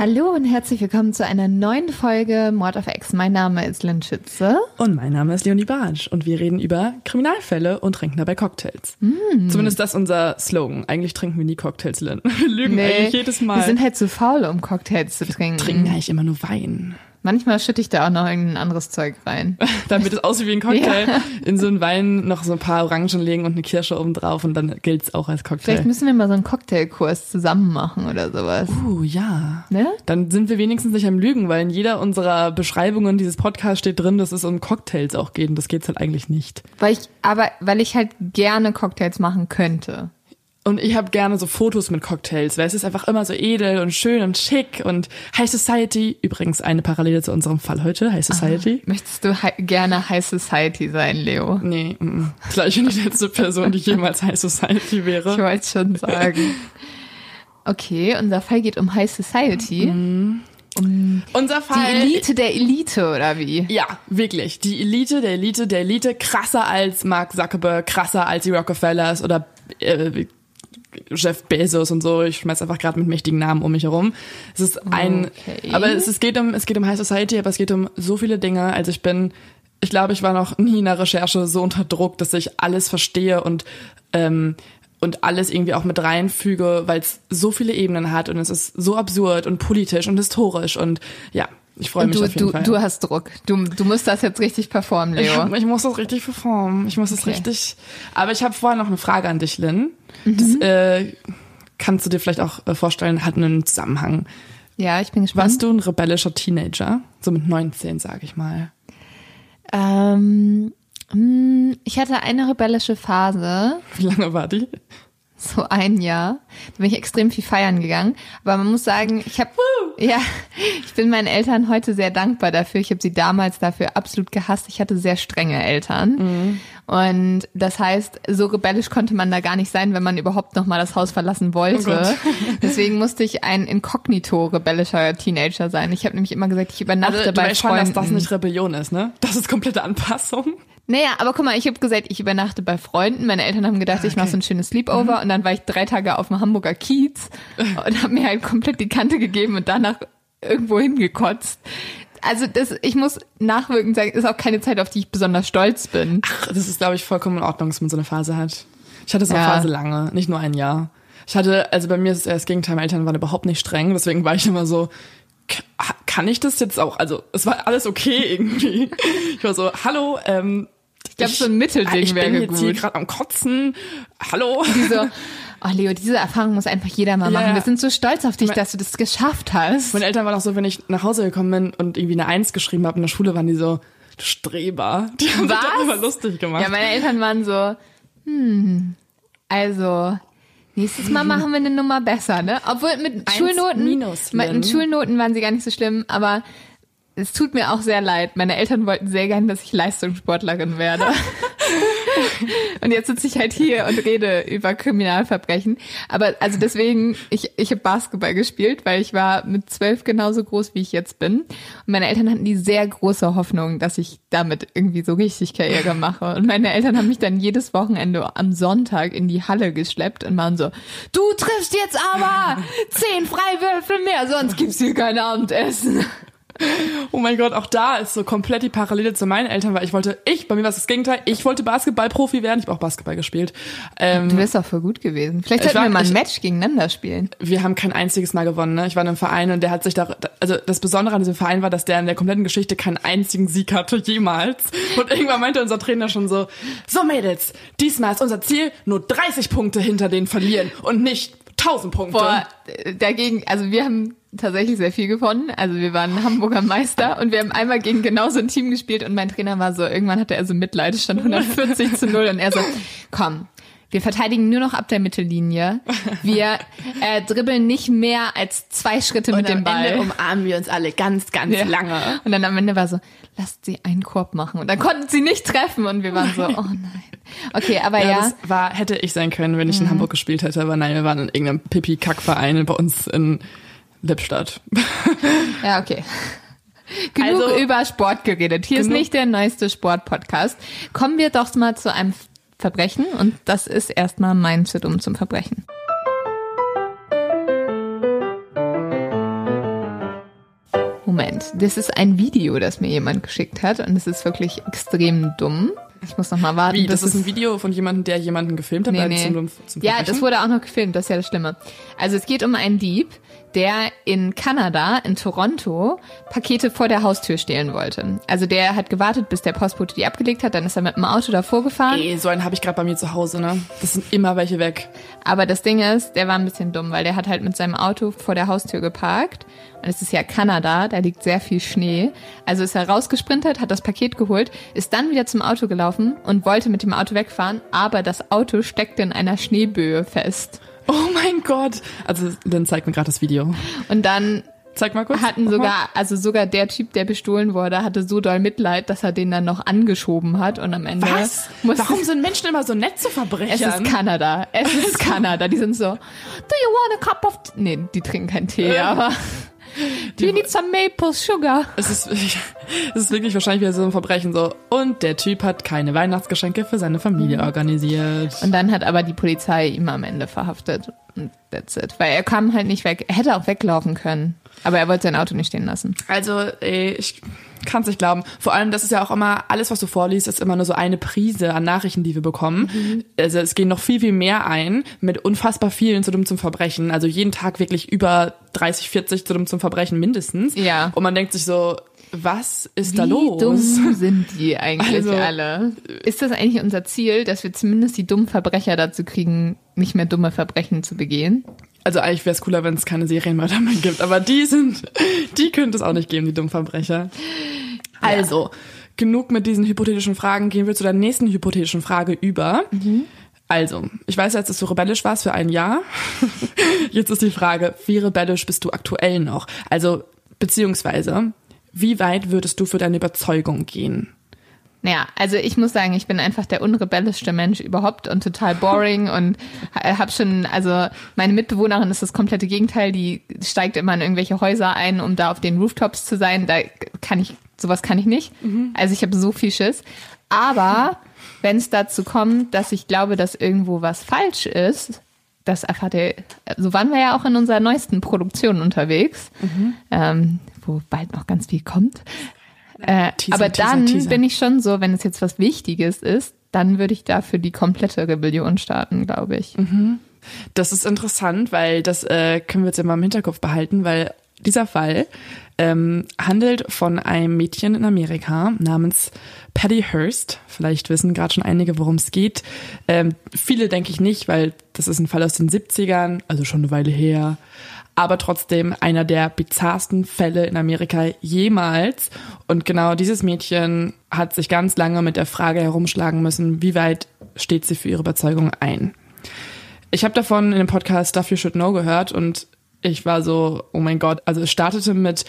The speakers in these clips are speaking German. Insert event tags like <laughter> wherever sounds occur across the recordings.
Hallo und herzlich willkommen zu einer neuen Folge Mord auf X. Mein Name ist Lynn Schütze. Und mein Name ist Leonie Bartsch und wir reden über Kriminalfälle und trinken dabei Cocktails. Zumindest das ist unser Slogan. Eigentlich trinken wir nie Cocktails, Lynn. <laughs> Wir lügen eigentlich jedes Mal. wir sind halt zu faul, um Cocktails zu trinken. trinken eigentlich immer nur Wein. Manchmal schütte ich da auch noch irgendein anderes Zeug rein. <laughs> Damit es aussieht wie ein Cocktail. In so einen Wein noch so ein paar Orangen legen und eine Kirsche oben drauf und dann gilt's auch als Vielleicht Cocktail. müssen wir mal so einen Cocktailkurs zusammen machen oder sowas. Uh, ja. Ne? Dann sind wir wenigstens nicht am Lügen, weil in jeder unserer Beschreibungen dieses Podcasts steht drin, dass es um Cocktails auch geht und das geht's halt eigentlich nicht. Weil ich, aber weil ich halt gerne Cocktails machen könnte. Und ich habe gerne so Fotos mit Cocktails, weil es ist einfach immer so edel und schön und schick und High Society. Übrigens eine Parallele zu unserem Fall heute, High Society. Möchtest du gerne High Society sein, Leo? Nee, mm, mm. gleich die letzte Person, die jemals High Society Ich wäre. wollte schon sagen. Okay, unser Fall geht um High Society. Unser Die Fall. Elite der Elite, oder wie? Ja, wirklich. Die Elite der Elite der Elite. Krasser als Mark Zuckerberg, krasser als die Rockefellers oder äh, Jeff Bezos und so. Ich schmeiß einfach gerade mit mächtigen Namen um mich herum. Es ist ein, Okay. aber es, es geht um, es geht um High Society, aber es geht um so viele Dinge. Also ich bin, ich glaube, ich war noch nie in der Recherche so unter Druck, dass ich alles verstehe und ähm, und alles irgendwie auch mit reinfüge, weil es so viele Ebenen hat und es ist so absurd und politisch und historisch und ja, ich freue mich du, auf jeden du, Fall. du hast Druck. Du, du musst das jetzt richtig performen, Ich, Leo. hab, ich muss das richtig performen. Ich muss das Okay. richtig. Aber ich habe vorher noch eine Frage an dich, Lynn. Mhm. Das äh, kannst du dir vielleicht auch äh, vorstellen, hat einen Zusammenhang. Ja, ich bin gespannt. Warst du ein rebellischer Teenager? So mit 19, sag ich mal. Ähm, mh, ich hatte eine rebellische Phase, Wie lange war die? <laughs> so ein Jahr. Da bin ich extrem viel feiern gegangen. Aber man muss sagen, ich habe, ja, ich bin meinen Eltern heute sehr dankbar dafür. Ich habe sie damals dafür absolut gehasst. Ich hatte sehr strenge Eltern. Und das heißt, so rebellisch konnte man da gar nicht sein, wenn man überhaupt noch mal das Haus verlassen Oh wollte. Gott. <laughs> Deswegen musste ich ein inkognito rebellischer Teenager sein. Ich habe nämlich immer gesagt, ich übernachte Also, du bei weißt schon, Freunden. dass das nicht Rebellion ist, ne? Das ist komplette Anpassung. Naja, aber guck mal, ich habe gesagt, ich übernachte bei Freunden. Meine Eltern haben gedacht, ich mache so ein schönes Sleepover und dann war ich drei Tage auf dem Hamburger Kiez und habe mir halt komplett die Kante gegeben und danach irgendwo hingekotzt. Also das, ich muss nachwirkend sagen, ist auch keine Zeit, auf die ich besonders stolz bin. Ach, das ist, glaube ich, vollkommen in Ordnung, dass man so eine Phase hat. Ich hatte so eine Ja. Phase lange, nicht nur ein Jahr. Ich hatte, also bei mir ist es eher das Gegenteil, meine Eltern waren überhaupt nicht streng, deswegen war ich immer so, kann ich das jetzt auch? Also es war alles okay <laughs> irgendwie. Ich war so, hallo, ähm, glaube, so ein Mittelding ich wäre bin jetzt hier gut. gerade am Kotzen. Hallo. <laughs> So, oh Leo, diese Erfahrung muss einfach jeder mal Ja, machen. Wir sind so stolz auf dich, Mein- dass du das geschafft hast. Meine Eltern waren auch so, wenn ich nach Hause gekommen bin und irgendwie eine Eins geschrieben habe in der Schule, waren die so, du Streber. Die haben sich Was? darüber lustig gemacht. Ja, meine Eltern waren so, hm, also nächstes Mal machen wir eine Nummer besser, ne? Obwohl mit Schulnoten, minus, mit. Schulnoten waren sie gar nicht so schlimm, aber es tut mir auch sehr leid. Meine Eltern wollten sehr gern, dass ich Leistungssportlerin werde. <laughs> Und jetzt sitze ich halt hier und rede über Kriminalverbrechen. Aber also deswegen, ich, ich habe Basketball gespielt, weil ich war mit zwölf genauso groß, wie ich jetzt bin. Und meine Eltern hatten die sehr große Hoffnung, dass ich damit irgendwie so richtig Karriere mache. Und meine Eltern haben mich dann jedes Wochenende am Sonntag in die Halle geschleppt und waren so, du triffst jetzt aber zehn Freiwürfe mehr, sonst gibt's hier kein Abendessen. <laughs> Oh mein Gott, auch da ist so komplett die Parallele zu meinen Eltern, weil ich wollte, ich, bei mir war es das Gegenteil, ich wollte Basketballprofi werden, ich habe auch Basketball gespielt. Ähm, du wärst auch voll gut gewesen. Vielleicht sollten wir mal ein ich, Match gegeneinander spielen. Wir haben kein einziges Mal gewonnen, ne? Ich war in einem Verein und der hat sich da, also das Besondere an diesem Verein war, dass der in der kompletten Geschichte keinen einzigen Sieg hatte, <laughs> jemals. Und irgendwann meinte unser Trainer schon so, so Mädels, diesmal ist unser Ziel, nur 30 Punkte hinter denen verlieren und nicht 1000 Punkte. Boah, dagegen, also wir haben tatsächlich sehr viel gewonnen. Also wir waren Hamburger Meister und wir haben einmal gegen genau so ein Team gespielt und mein Trainer war so, irgendwann hatte er so Mitleid, stand 140 zu 0 und er so, komm, wir verteidigen nur noch ab der Mittellinie. Wir äh, dribbeln nicht mehr als zwei Schritte und mit dem Ball. Ende umarmen wir uns alle ganz, ganz ja. lange. Und dann am Ende war so, lasst sie einen Korb machen. Und dann konnten sie nicht treffen und wir waren so, oh nein. Okay, aber ja. ja. Das war, hätte ich sein können, wenn ich mhm. in Hamburg gespielt hätte, aber nein, wir waren in irgendeinem Pipi-Kack-Verein bei uns in Lippstadt. Ja, okay. Genug also, über Sport geredet. Hier ist nicht der neueste Sport-Podcast. Kommen wir doch mal zu einem Verbrechen und das ist erstmal mein zu dumm zum Verbrechen. Moment, das ist ein Video, das mir jemand geschickt hat und es ist wirklich extrem dumm. Ich muss noch mal warten. Wie, das ist ein Video von jemandem, der jemanden gefilmt hat? Nee, nee. Zum, zum ja, das wurde auch noch gefilmt, das ist ja das Schlimme. Also es geht um einen Dieb, der in Kanada, in Toronto, Pakete vor der Haustür stehlen wollte. Also der hat gewartet, bis der Postbote die abgelegt hat, dann ist er mit dem Auto davor gefahren. Ey, so einen habe ich gerade bei mir zu Hause, ne? Das sind immer welche weg. Aber das Ding ist, der war ein bisschen dumm, weil der hat halt mit seinem Auto vor der Haustür geparkt. Und es ist ja Kanada, da liegt sehr viel Schnee. Also ist er rausgesprintet, hat das Paket geholt, ist dann wieder zum Auto gelaufen und wollte mit dem Auto wegfahren, aber das Auto steckte in einer Schneeböe fest. Oh mein Gott. Also dann zeig mir gerade das Video. Und dann Zeig mal kurz. Hatten sogar, also sogar der Typ, der bestohlen wurde, hatte so doll Mitleid, dass er den dann noch angeschoben hat und am Ende. Was? Warum sind Menschen immer so nett zu Verbrechern? Es ist Kanada. Es ist Kanada. Die sind so, do you want a cup of, nee, die trinken keinen Tee, äh. aber. Do you need some maple sugar? Es ist, <laughs> es ist wirklich wahrscheinlich wieder so ein Verbrechen so. Und der Typ hat keine Weihnachtsgeschenke für seine Familie mhm. organisiert. Und dann hat aber die Polizei ihn am Ende verhaftet. Und that's it. Weil er kam halt nicht weg. Er hätte auch weglaufen können. Aber er wollte sein Auto nicht stehen lassen. Also, ey, ich kann es nicht glauben. Vor allem, das ist ja auch immer, alles, was du vorliest, ist immer nur so eine Prise an Nachrichten, die wir bekommen. Mhm. Also es gehen noch viel, viel mehr ein mit unfassbar vielen zu dumm zum Verbrechen. Also jeden Tag wirklich über 30, 40 zu dumm zum Verbrechen mindestens. Ja. Und man denkt sich so, was ist Wie da los? Wie dumm <laughs> sind die eigentlich also, alle? Ist das eigentlich unser Ziel, dass wir zumindest die dummen Verbrecher dazu kriegen, nicht mehr dumme Verbrechen zu begehen? Also eigentlich wäre es cooler, wenn es keine Serienmörder mehr gibt, aber die sind, die könnte es auch nicht geben, die dummen Verbrecher. Also, ja. genug mit diesen hypothetischen Fragen, gehen wir zu der nächsten hypothetischen Frage über. Mhm. Also, ich weiß jetzt, dass du rebellisch warst für ein Jahr. <laughs> Jetzt ist die Frage, wie rebellisch bist du aktuell noch? Also, beziehungsweise, wie weit würdest du für deine Überzeugung gehen? Naja, also ich muss sagen, ich bin einfach der unrebellischste Mensch überhaupt und total boring <laughs> und habe schon, also meine Mitbewohnerin ist das komplette Gegenteil, die steigt immer in irgendwelche Häuser ein, um da auf den Rooftops zu sein. Da kann ich, sowas kann ich nicht. Mhm. Also ich habe so viel Schiss. Aber <laughs> wenn es dazu kommt, dass ich glaube, dass irgendwo was falsch ist, das erfahrt ihr, so waren wir ja auch in unserer neuesten Produktion unterwegs, mhm. ähm, wo bald noch ganz viel kommt. Äh, Teaser, aber dann Teaser, Teaser. bin ich schon so, wenn es jetzt was Wichtiges ist, dann würde ich dafür die komplette Rebellion starten, glaube ich. Mhm. Das ist interessant, weil das äh, können wir jetzt immer im Hinterkopf behalten, weil dieser Fall ähm, handelt von einem Mädchen in Amerika namens Patty Hearst. Vielleicht wissen gerade schon einige, worum es geht. Ähm, viele denke ich nicht, weil das ist ein Fall aus den 70ern, also schon eine Weile her aber trotzdem einer der bizarrsten Fälle in Amerika jemals. Und genau dieses Mädchen hat sich ganz lange mit der Frage herumschlagen müssen, wie weit steht sie für ihre Überzeugung ein. Ich habe davon in dem Podcast Stuff You Should Know gehört und ich war so, oh mein Gott, also es startete mit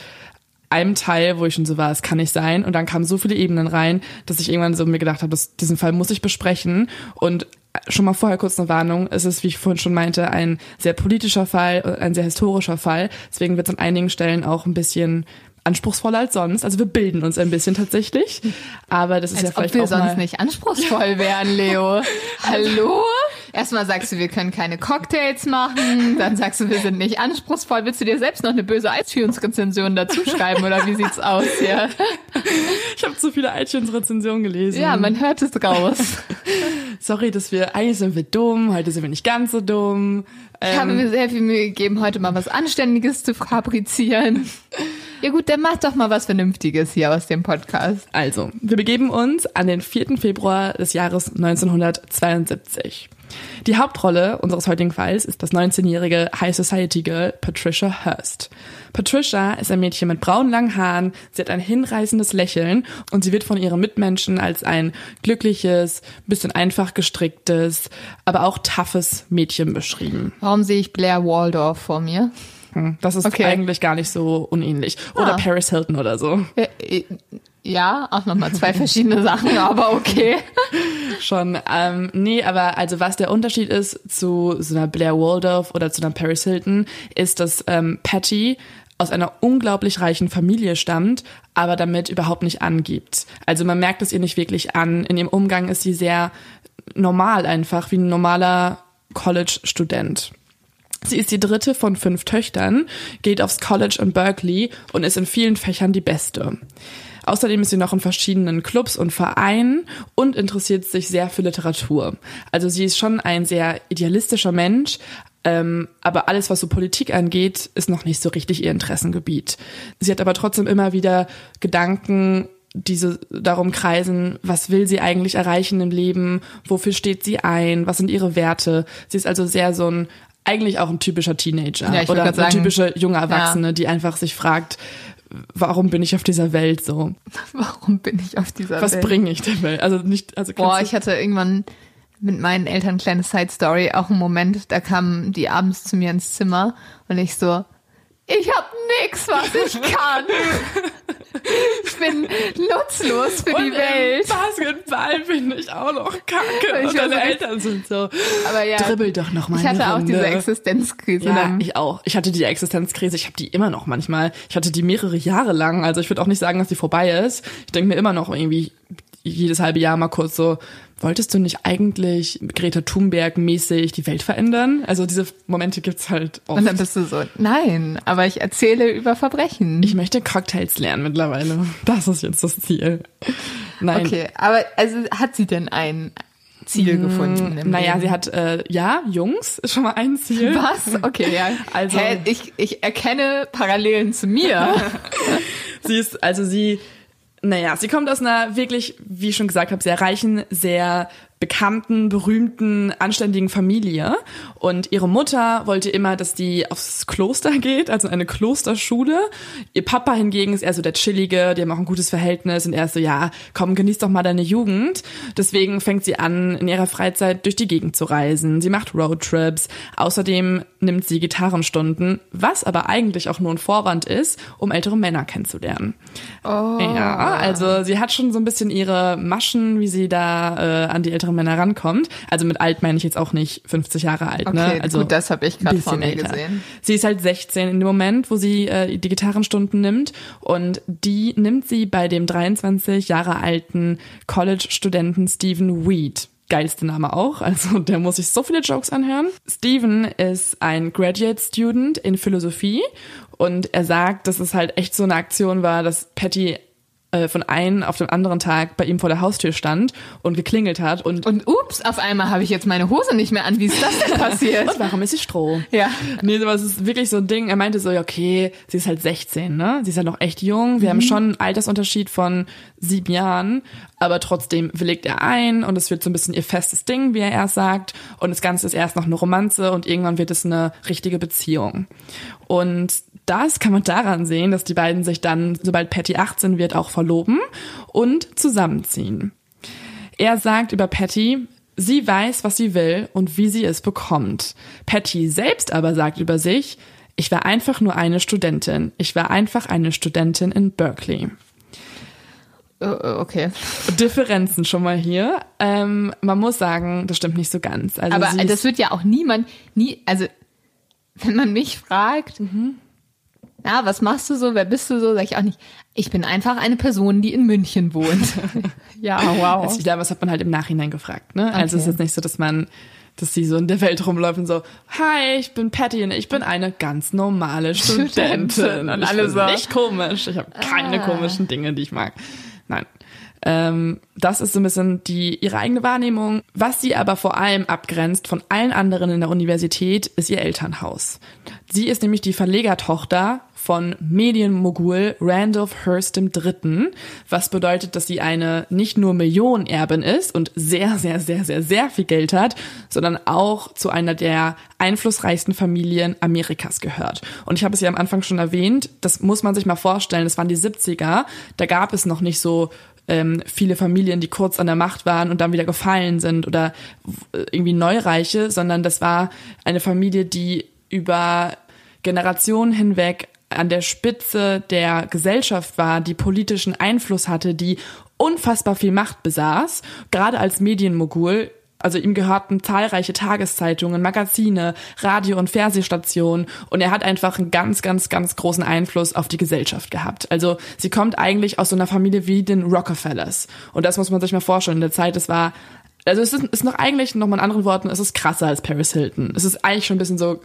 einem Teil, wo ich schon so war, es kann nicht sein. Und dann kamen so viele Ebenen rein, dass ich irgendwann so mir gedacht habe, dass diesen Fall muss ich besprechen. Und schon mal vorher kurz eine Warnung. Es ist, wie ich vorhin schon meinte, ein sehr politischer Fall, ein sehr historischer Fall. Deswegen wird es an einigen Stellen auch ein bisschen anspruchsvoller als sonst. Also wir bilden uns ein bisschen tatsächlich. Aber das ist Als ja vielleicht ob wir auch sonst mal nicht anspruchsvoll wären, Leo. <laughs> Hallo? Erstmal sagst du, wir können keine Cocktails machen, dann sagst du, wir sind nicht anspruchsvoll. Willst du dir selbst noch eine böse iTunes-Rezension dazu schreiben oder wie sieht's aus hier? Ich habe zu viele iTunes-Rezensionen gelesen. Ja, man hört es raus. Sorry, dass wir, eigentlich sind wir dumm, heute sind wir nicht ganz so dumm. Ich habe Ähm, mir sehr viel Mühe gegeben, heute mal was Anständiges zu fabrizieren. Ja gut, dann mach doch mal was Vernünftiges hier aus dem Podcast. Also, wir begeben uns an den 4. Februar des Jahres 1972. Die Hauptrolle unseres heutigen Falls ist das 19-jährige High Society Girl Patricia Hurst. Patricia ist ein Mädchen mit braunen langen Haaren, sie hat ein hinreißendes Lächeln und sie wird von ihren Mitmenschen als ein glückliches, bisschen einfach gestricktes, aber auch toughes Mädchen beschrieben. Warum sehe ich Blair Waldorf vor mir? Hm, Das ist Okay. eigentlich gar nicht so unähnlich. Oder Ah. Paris Hilton oder so. Äh, äh, Ja, auch nochmal zwei verschiedene <laughs> Sachen, aber okay. <laughs> Schon. Ähm, nee, aber also was der Unterschied ist zu so einer Blair Waldorf oder zu einer Paris Hilton, ist, dass ähm, Patty aus einer unglaublich reichen Familie stammt, aber damit überhaupt nicht angibt. Also man merkt es ihr nicht wirklich an. In ihrem Umgang ist sie sehr normal einfach, wie ein normaler College-Student. Sie ist die dritte von fünf Töchtern, geht aufs College in Berkeley und ist in vielen Fächern die Beste. Außerdem ist sie noch in verschiedenen Clubs und Vereinen und interessiert sich sehr für Literatur. Also sie ist schon ein sehr idealistischer Mensch, ähm, aber alles, was so Politik angeht, ist noch nicht so richtig ihr Interessengebiet. Sie hat aber trotzdem immer wieder Gedanken, diese darum kreisen, was will sie eigentlich erreichen im Leben, wofür steht sie ein, was sind ihre Werte. Sie ist also sehr so ein eigentlich auch ein typischer Teenager Ja, oder eine sagen, typische junge Erwachsene, die einfach sich fragt, warum bin ich auf dieser Welt so? <laughs> Warum bin ich auf dieser Was Welt? bringe ich der Welt? Also nicht, also Boah, ich hatte irgendwann mit meinen Eltern kleine Side Story, auch einen Moment, da kamen die abends zu mir ins Zimmer und ich so, ich hab nix, was ich <laughs> kann. ich bin nutzlos für du? die Und Welt. Im Basketball bin ich auch noch kacke. Ich Und deine Eltern sind so, Aber ja, dribbel doch noch mal ich hatte auch diese Existenzkrise. Ja, dann. ich auch. Ich hatte die Existenzkrise, ich habe die immer noch manchmal. Ich hatte die mehrere Jahre lang. Also ich würde auch nicht sagen, dass die vorbei ist. Ich denke mir immer noch irgendwie jedes halbe Jahr mal kurz so, wolltest du nicht eigentlich Greta Thunberg mäßig die Welt verändern? Also diese Momente gibt's halt oft. und dann bist du so, nein, aber ich erzähle über Verbrechen. ich möchte Cocktails lernen mittlerweile. Das ist jetzt das Ziel. Nein. okay, aber also hat sie denn ein Ziel gefunden? Im Naja, Leben? sie hat, äh, ja, Jungs ist schon mal ein Ziel. Was? Okay, ja. Also- Hä, ich, ich erkenne Parallelen zu mir. <laughs> Sie ist, also sie, naja, sie kommt aus einer wirklich, wie ich schon gesagt habe, sehr reichen, sehr bekannten, berühmten, anständigen Familie. Und ihre Mutter wollte immer, dass die aufs Kloster geht, also eine Klosterschule. Ihr Papa hingegen ist eher so der Chillige, die haben auch ein gutes Verhältnis und er ist so, ja, komm, genieß doch mal deine Jugend. Deswegen fängt sie an, in ihrer Freizeit durch die Gegend zu reisen. Sie macht Roadtrips. Außerdem nimmt sie Gitarrenstunden, was aber eigentlich auch nur ein Vorwand ist, um ältere Männer kennenzulernen. Oh. Ja, also sie hat schon so ein bisschen ihre Maschen, wie sie da äh, an die älteren Männer rankommt. Also mit alt meine ich jetzt auch nicht 50 Jahre alt, ne? Okay, Also gut, das habe ich gerade vor mir älter. gesehen. Sie ist halt 16 in dem Moment, wo sie äh, die Gitarrenstunden nimmt und die nimmt sie bei dem 23 Jahre alten College-Studenten Stephen Weed. Geilste Name auch, also der muss sich so viele Jokes anhören. Stephen ist ein Graduate Student in Philosophie und er sagt, dass es halt echt so eine Aktion war, dass Patty von einem auf den anderen Tag bei ihm vor der Haustür stand und geklingelt hat und, Und ups, auf einmal habe ich jetzt meine Hose nicht mehr an. Wie ist das denn <laughs> passiert? und warum ist sie Stroh? ja. Nee, aber es ist wirklich so ein Ding. Er meinte so, ja, okay, sie ist halt 16, ne? Sie ist halt noch echt jung. Wir haben schon einen Altersunterschied von sieben Jahren, aber trotzdem willigt er ein und es wird so ein bisschen ihr festes Ding, wie er erst sagt. Und das Ganze ist erst noch eine Romanze und irgendwann wird es eine richtige Beziehung. Und das kann man daran sehen, dass die beiden sich dann, sobald Patty 18 wird, auch verloben und zusammenziehen. Er sagt über Patty, sie weiß, was sie will und wie sie es bekommt. Patty selbst aber sagt über sich, Ich war einfach nur eine Studentin. Ich war einfach eine Studentin in Berkeley. Oh, okay. Differenzen schon mal hier. Ähm, man muss sagen, das stimmt nicht so ganz. Also Aber das wird ja auch niemand, nie, also wenn man mich fragt, mhm. Na, was machst du so, wer bist du so, sag ich auch nicht. Ich bin einfach eine Person, die in München wohnt. <laughs> ja, wow. Also glaube, das hat man halt im Nachhinein gefragt. Ne? Also okay. Also es ist jetzt nicht so, dass man dass sie so in der Welt rumläuft und so, hi, ich bin Patty und ich bin eine ganz normale Studentin. und alle so, nicht komisch. Ich habe keine ah. komischen Dinge, die ich mag. Nein. Ähm, das ist so ein bisschen die ihre eigene Wahrnehmung. Was sie aber vor allem abgrenzt von allen anderen in der Universität, ist ihr Elternhaus. Sie ist nämlich die Verlegertochter von Medienmogul Randolph Hearst III., was bedeutet, dass sie eine nicht nur Millionenerbin ist und sehr, sehr, sehr, sehr, sehr viel Geld hat, sondern auch zu einer der einflussreichsten Familien Amerikas gehört. Und ich habe es ja am Anfang schon erwähnt, das muss man sich mal vorstellen, das waren die 70er, da gab es noch nicht so ähm, viele Familien, die kurz an der Macht waren und dann wieder gefallen sind oder irgendwie Neureiche, sondern das war eine Familie, die über Generationen hinweg an der Spitze der Gesellschaft war, die politischen Einfluss hatte, die unfassbar viel Macht besaß, gerade als Medienmogul also ihm gehörten zahlreiche Tageszeitungen, Magazine, Radio- und Fernsehstationen und er hat einfach einen ganz, ganz, ganz großen Einfluss auf die Gesellschaft gehabt. Also sie kommt eigentlich aus so einer Familie wie den Rockefellers. Und das muss man sich mal vorstellen. In der Zeit, es war, also es ist, ist noch eigentlich, noch mal in anderen Worten, es ist krasser als Paris Hilton. Es ist eigentlich schon ein bisschen so,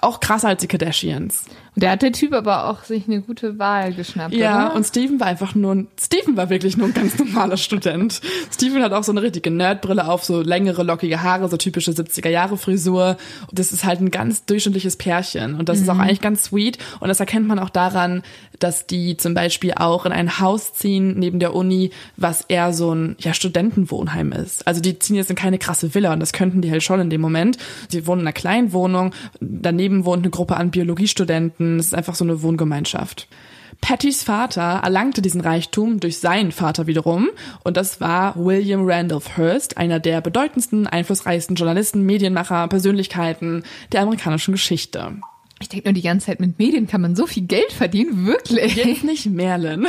auch krasser als die Kardashians. Und da hat der Typ aber auch sich eine gute Wahl geschnappt, Ja, oder? und Steven war einfach nur ein, Steven war wirklich nur ein ganz normaler Student. Steven hat auch so eine richtige Nerdbrille auf, so längere, lockige Haare, so typische 70er-Jahre-Frisur. Das ist halt ein ganz durchschnittliches Pärchen. Und das mhm. ist auch mhm. eigentlich ganz sweet. Und das erkennt man auch daran, dass die zum Beispiel auch in ein Haus ziehen neben der Uni, was eher so ein, ja, Studentenwohnheim ist. Also die ziehen jetzt in keine krasse Villa und das könnten die halt schon in dem Moment. Die wohnen in einer kleinen Wohnung, daneben wohnt eine Gruppe an Biologiestudenten, Studenten. Es ist einfach so eine Wohngemeinschaft. Pattys Vater erlangte diesen Reichtum durch seinen Vater wiederum und das war William Randolph Hearst, einer der bedeutendsten, einflussreichsten Journalisten, Medienmacher, Persönlichkeiten der amerikanischen Geschichte. Ich denke nur die ganze Zeit, mit Medien kann man so viel Geld verdienen, wirklich. Jetzt nicht Merlin.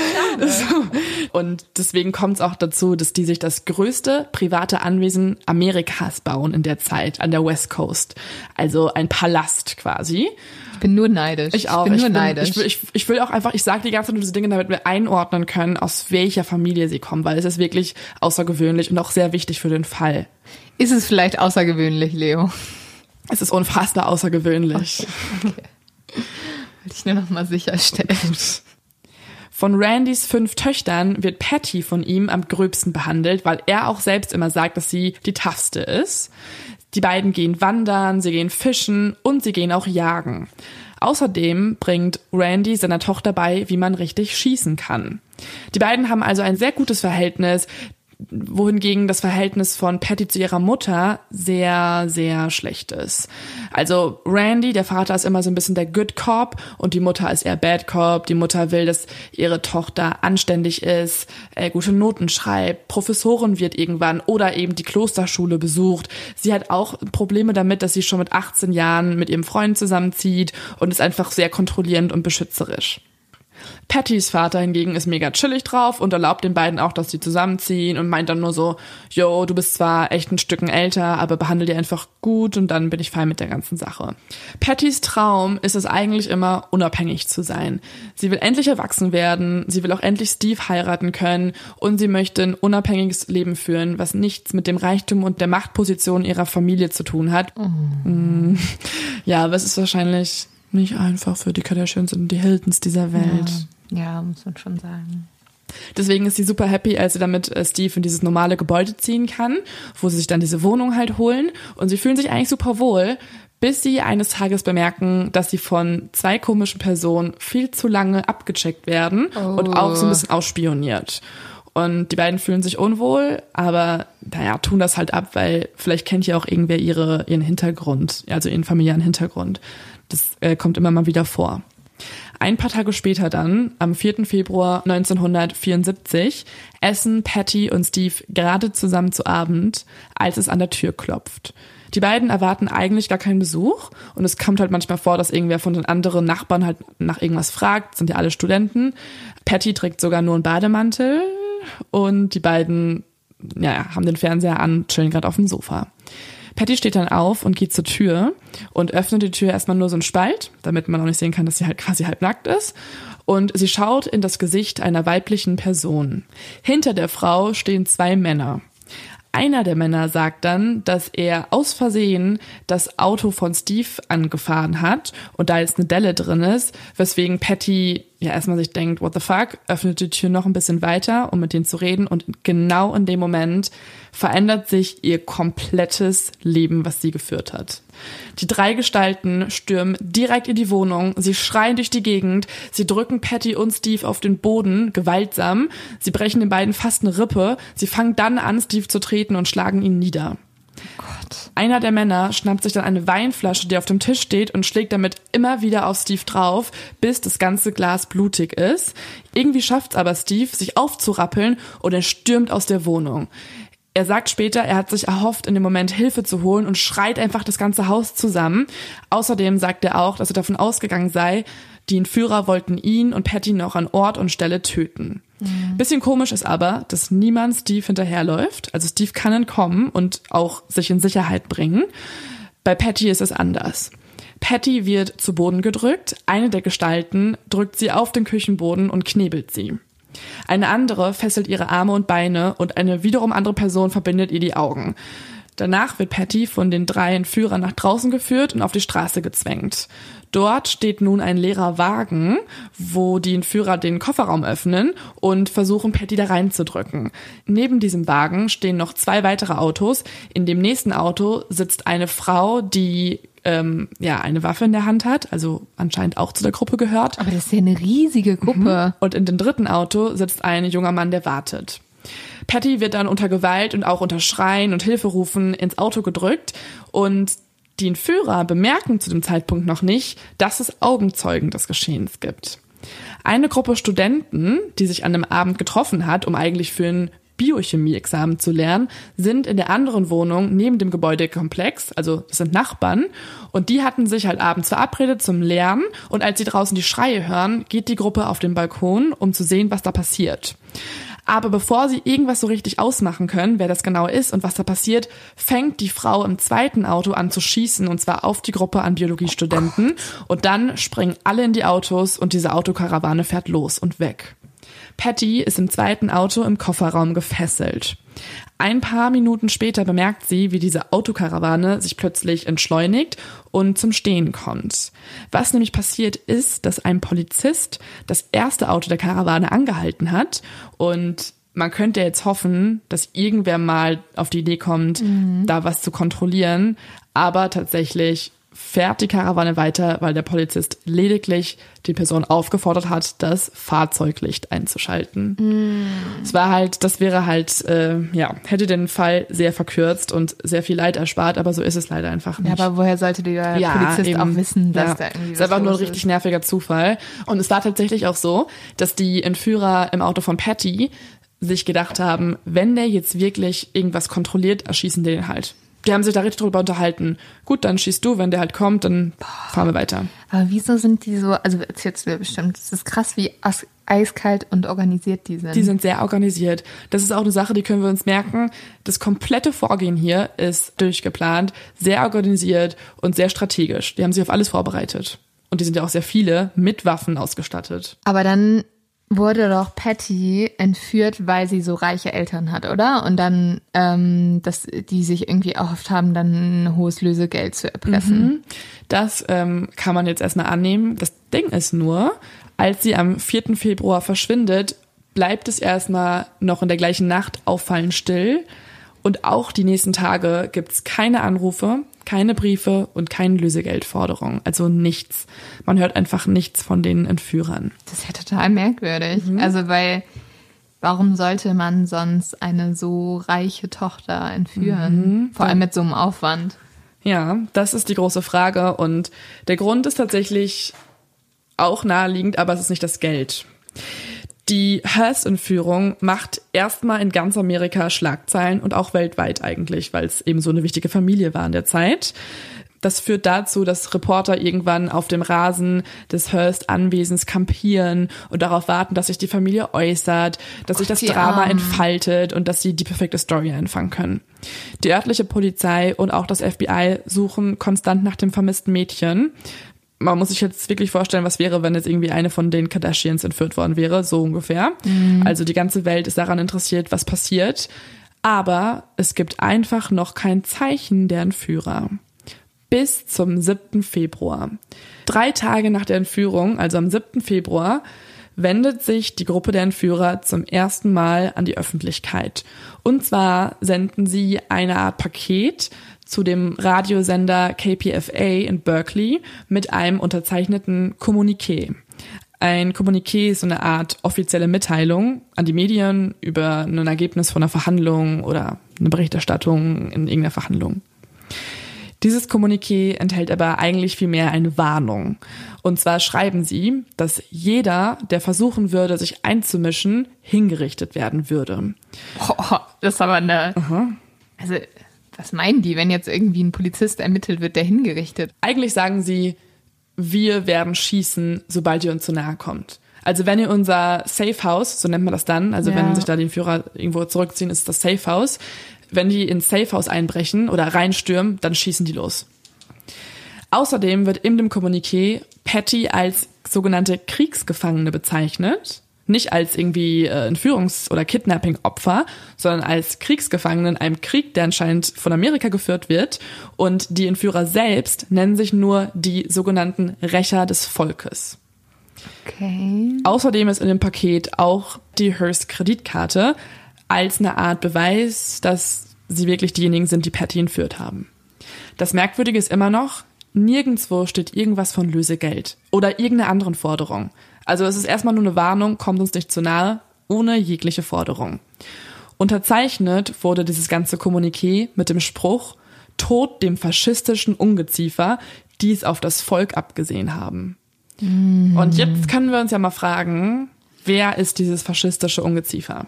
<laughs> so. Und deswegen kommt es auch dazu, dass die sich das größte private Anwesen Amerikas bauen in der Zeit an der West Coast. Also ein Palast quasi. Ich bin nur neidisch. Ich auch. Ich bin ich nur bin, neidisch. Ich will, ich, ich will auch einfach, ich sage die ganze Zeit nur diese Dinge, damit wir einordnen können, aus welcher Familie sie kommen, weil es ist wirklich außergewöhnlich und auch sehr wichtig für den Fall. Ist es vielleicht außergewöhnlich, Leo? Es ist unfassbar außergewöhnlich. Okay. okay. Wollte ich nur noch mal sicherstellen. Von Randys fünf Töchtern wird Patty von ihm am gröbsten behandelt, weil er auch selbst immer sagt, dass sie die toughste ist. Die beiden gehen wandern, sie gehen fischen und sie gehen auch jagen. Außerdem bringt Randy seiner Tochter bei, wie man richtig schießen kann. Die beiden haben also ein sehr gutes Verhältnis wohingegen das Verhältnis von Patty zu ihrer Mutter sehr, sehr schlecht ist. Also Randy, der Vater ist immer so ein bisschen der Good Cop und die Mutter ist eher Bad Cop. Die Mutter will, dass ihre Tochter anständig ist, äh, gute Noten schreibt, Professorin wird irgendwann oder eben die Klosterschule besucht. Sie hat auch Probleme damit, dass sie schon mit 18 Jahren mit ihrem Freund zusammenzieht und ist einfach sehr kontrollierend und beschützerisch. Pattys Vater hingegen ist mega chillig drauf und erlaubt den beiden auch, dass sie zusammenziehen und meint dann nur so, yo, du bist zwar echt ein Stücken älter, aber behandle dir einfach gut und dann bin ich fein mit der ganzen Sache. Pattys Traum ist es eigentlich immer, unabhängig zu sein. Sie will endlich erwachsen werden, sie will auch endlich Steve heiraten können und sie möchte ein unabhängiges Leben führen, was nichts mit dem Reichtum und der Machtposition ihrer Familie zu tun hat. Oh. Ja, aber es ist wahrscheinlich nicht einfach für die Kardashians und die Hiltons dieser Welt. Ja, ja, muss man schon sagen. Deswegen ist sie super happy, als sie damit äh, Steve in dieses normale Gebäude ziehen kann, wo sie sich dann diese Wohnung halt holen. Und sie fühlen sich eigentlich super wohl, bis sie eines Tages bemerken, dass sie von zwei komischen Personen viel zu lange abgecheckt werden oh. und auch so ein bisschen ausspioniert. Und die beiden fühlen sich unwohl, aber naja, tun das halt ab, weil vielleicht kennt ja auch irgendwer ihre, ihren Hintergrund, also ihren familiären Hintergrund. Das äh, kommt immer mal wieder vor. Ein paar Tage später dann, am 4. Februar 1974, essen Patty und Steve gerade zusammen zu Abend, als es an der Tür klopft. Die beiden erwarten eigentlich gar keinen Besuch und es kommt halt manchmal vor, dass irgendwer von den anderen Nachbarn halt nach irgendwas fragt, sind ja alle Studenten. Patty trägt sogar nur einen Bademantel und die beiden ja, haben den Fernseher an, chillen gerade auf dem Sofa. Patty steht dann auf und geht zur Tür und öffnet die Tür erstmal nur so einen Spalt, damit man auch nicht sehen kann, dass sie halt quasi halb nackt ist. Und sie schaut in das Gesicht einer weiblichen Person. Hinter der Frau stehen zwei Männer. Einer der Männer sagt dann, dass er aus Versehen das Auto von Steve angefahren hat und da jetzt eine Delle drin ist, weswegen Patty ja erstmal sich denkt, what the fuck, öffnet die Tür noch ein bisschen weiter, um mit denen zu reden und genau in dem Moment verändert sich ihr komplettes Leben, was sie geführt hat. Die drei Gestalten stürmen direkt in die Wohnung, sie schreien durch die Gegend, sie drücken Patty und Steve auf den Boden, gewaltsam, sie brechen den beiden fast eine Rippe, sie fangen dann an, Steve zu treten und schlagen ihn nieder. Gott. Einer der Männer schnappt sich dann eine Weinflasche, die auf dem Tisch steht, und schlägt damit immer wieder auf Steve drauf, bis das ganze Glas blutig ist. Irgendwie schafft's aber Steve, sich aufzurappeln und er stürmt aus der Wohnung. Er sagt später, er hat sich erhofft, in dem Moment Hilfe zu holen und schreit einfach das ganze Haus zusammen. Außerdem sagt er auch, dass er davon ausgegangen sei, die Entführer wollten ihn und Patty noch an Ort und Stelle töten. Mhm. Bisschen komisch ist aber, dass niemand Steve hinterherläuft. Also Steve kann entkommen und auch sich in Sicherheit bringen. Bei Patty ist es anders. Patty wird zu Boden gedrückt, eine der Gestalten drückt sie auf den Küchenboden und knebelt sie. Eine andere fesselt ihre Arme und Beine und eine wiederum andere Person verbindet ihr die Augen. Danach wird Patty von den drei Entführern nach draußen geführt und auf die Straße gezwängt. Dort steht nun ein leerer Wagen, wo die Entführer den Kofferraum öffnen und versuchen, Patty da reinzudrücken. Neben diesem Wagen stehen noch zwei weitere Autos. In dem nächsten Auto sitzt eine Frau, die ähm, ja eine Waffe in der Hand hat, also anscheinend auch zu der Gruppe gehört. Aber das ist ja eine riesige Gruppe. Mhm. Und in dem dritten Auto sitzt ein junger Mann, der wartet. Patty wird dann unter Gewalt und auch unter Schreien und Hilferufen ins Auto gedrückt und die Entführer bemerken zu dem Zeitpunkt noch nicht, dass es Augenzeugen des Geschehens gibt. Eine Gruppe Studenten, die sich an dem Abend getroffen hat, um eigentlich für ein Biochemie-Examen zu lernen, sind in der anderen Wohnung neben dem Gebäudekomplex, also das sind Nachbarn, und die hatten sich halt abends verabredet zum Lernen und als sie draußen die Schreie hören, geht die Gruppe auf den Balkon, um zu sehen, was da passiert. Aber bevor sie irgendwas so richtig ausmachen können, wer das genau ist und was da passiert, fängt die Frau im zweiten Auto an zu schießen und zwar auf die Gruppe an Biologiestudenten. Oh und dann springen alle in die Autos und diese Autokarawane fährt los und weg. Patty ist im zweiten Auto im Kofferraum gefesselt. Ein paar Minuten später bemerkt sie, wie diese Autokarawane sich plötzlich entschleunigt und zum Stehen kommt. Was nämlich passiert ist, dass ein Polizist das erste Auto der Karawane angehalten hat und man könnte jetzt hoffen, dass irgendwer mal auf die Idee kommt, mhm. da was zu kontrollieren, aber tatsächlich fährt die Karawane weiter, weil der Polizist lediglich die Person aufgefordert hat, das Fahrzeuglicht einzuschalten. Mm. Es war halt, das wäre halt, äh, ja, hätte den Fall sehr verkürzt und sehr viel Leid erspart, aber so ist es leider einfach nicht. Ja, aber woher sollte der ja, Polizist eben, auch wissen, dass ja, da irgendwie was ist einfach nur ein richtig nerviger Zufall. Und es war tatsächlich auch so, dass die Entführer im Auto von Patty sich gedacht haben, wenn der jetzt wirklich irgendwas kontrolliert, erschießen den halt die haben sich da richtig drüber unterhalten. Gut, dann schießt du, wenn der halt kommt, dann fahren wir weiter. Aber wieso sind die so, also erzählst du dir bestimmt, es ist krass, wie eiskalt und organisiert die sind. Die sind sehr organisiert. Das ist auch eine Sache, die können wir uns merken. Das komplette Vorgehen hier ist durchgeplant, sehr organisiert und sehr strategisch. Die haben sich auf alles vorbereitet. Und die sind ja auch sehr viele mit Waffen ausgestattet. Aber dann wurde doch Patty entführt, weil sie so reiche Eltern hat, oder? Und dann, ähm, dass die sich irgendwie erhofft haben, dann ein hohes Lösegeld zu erpressen. Mhm. Das ähm, kann man jetzt erstmal annehmen. Das Ding ist nur, als sie am 4. Februar verschwindet, bleibt es erstmal noch in der gleichen Nacht auffallend still. Und auch die nächsten Tage gibt's keine Anrufe, keine Briefe und keine Lösegeldforderungen. Also nichts. Man hört einfach nichts von den Entführern. Das ist ja total merkwürdig. Mhm. Also weil warum sollte man sonst eine so reiche Tochter entführen? Mhm. Vor allem mit so einem Aufwand. Ja, das ist die große Frage. Und der Grund ist tatsächlich auch naheliegend, aber es ist nicht das Geld. Die Hearst-Entführung macht erstmal in ganz Amerika Schlagzeilen und auch weltweit eigentlich, weil es eben so eine wichtige Familie war in der Zeit. Das führt dazu, dass Reporter irgendwann auf dem Rasen des Hearst-Anwesens kampieren und darauf warten, dass sich die Familie äußert, dass sich das Drama entfaltet und dass sie die perfekte Story einfangen können. Die örtliche Polizei und auch das FBI suchen konstant nach dem vermissten Mädchen man muss sich jetzt wirklich vorstellen, was wäre, wenn jetzt irgendwie eine von den Kardashians entführt worden wäre, so ungefähr. Mhm. Also die ganze Welt ist daran interessiert, was passiert. Aber es gibt einfach noch kein Zeichen der Entführer. Bis zum 7. Februar. Drei Tage nach der Entführung, also am 7. Februar, wendet sich die Gruppe der Entführer zum ersten Mal an die Öffentlichkeit. Und zwar senden sie eine Art Paket, zu dem Radiosender KPFA in Berkeley mit einem unterzeichneten Kommuniqué. Ein Kommuniqué ist so eine Art offizielle Mitteilung an die Medien über ein Ergebnis von einer Verhandlung oder eine Berichterstattung in irgendeiner Verhandlung. Dieses Kommuniqué enthält aber eigentlich viel mehr eine Warnung. Und zwar schreiben sie, dass jeder, der versuchen würde, sich einzumischen, hingerichtet werden würde. Oh, das ist aber eine. Aha. Also was meinen die, wenn jetzt irgendwie ein Polizist ermittelt wird, der hingerichtet? Eigentlich sagen sie, wir werden schießen, sobald ihr uns zu nahe kommt. Also wenn ihr unser Safe House, so nennt man das dann, also ja. wenn sich da die Führer irgendwo zurückziehen, ist das Safe House. Wenn die ins Safe House einbrechen oder reinstürmen, dann schießen die los. Außerdem wird in dem Kommuniqué Patty als sogenannte Kriegsgefangene bezeichnet nicht als irgendwie äh, Entführungs- oder Kidnapping-Opfer, sondern als Kriegsgefangenen in einem Krieg, der anscheinend von Amerika geführt wird. Und die Entführer selbst nennen sich nur die sogenannten Rächer des Volkes. Okay. Außerdem ist in dem Paket auch die Hearst-Kreditkarte als eine Art Beweis, dass sie wirklich diejenigen sind, die Patty entführt haben. Das Merkwürdige ist immer noch, nirgendwo steht irgendwas von Lösegeld oder irgendeiner anderen Forderung. Also es ist erstmal nur eine Warnung, kommt uns nicht zu nahe, ohne jegliche Forderung. Unterzeichnet wurde dieses ganze Kommuniqué mit dem Spruch Tod dem faschistischen Ungeziefer, die es auf das Volk abgesehen haben. Mm. Und jetzt können wir uns ja mal fragen, wer ist dieses faschistische Ungeziefer?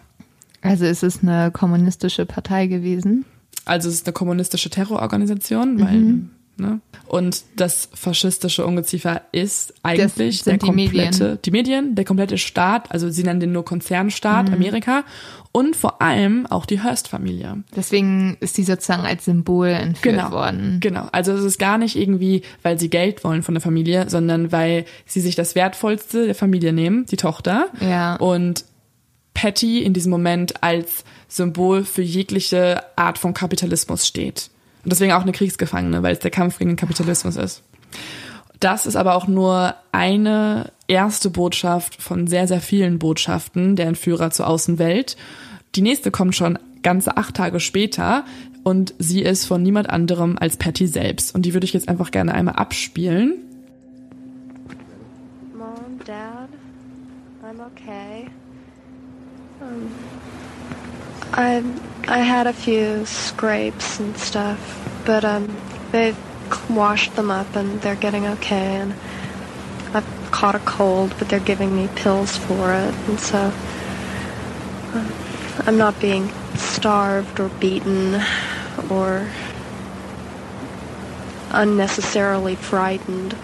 Also ist es eine kommunistische Partei gewesen? Also es ist eine kommunistische Terrororganisation, weil mhm. Ne? Und das faschistische Ungeziefer ist eigentlich der komplette, die Medien. die Medien, der komplette Staat, also sie nennen den nur Konzernstaat, mhm. Amerika und vor allem auch die Hearst-Familie. Deswegen ist die sozusagen als Symbol entführt genau, worden. Genau, also es ist gar nicht irgendwie, weil sie Geld wollen von der Familie, sondern weil sie sich das Wertvollste der Familie nehmen, die Tochter. Ja. Und Patty in diesem Moment als Symbol für jegliche Art von Kapitalismus steht. Und deswegen auch eine Kriegsgefangene, weil es der Kampf gegen den Kapitalismus ist. Das ist aber auch nur eine erste Botschaft von sehr, sehr vielen Botschaften der Entführer zur Außenwelt. Die nächste kommt schon ganze acht Tage später und sie ist von niemand anderem als Patty selbst. Und die würde ich jetzt einfach gerne einmal abspielen. Mom, Dad, I'm okay. Um, I'm I had a few scrapes and stuff, but um, they've washed them up and they're getting okay. And I've caught a cold, but they're giving me pills for it, and so uh, I'm not being starved or beaten or unnecessarily frightened.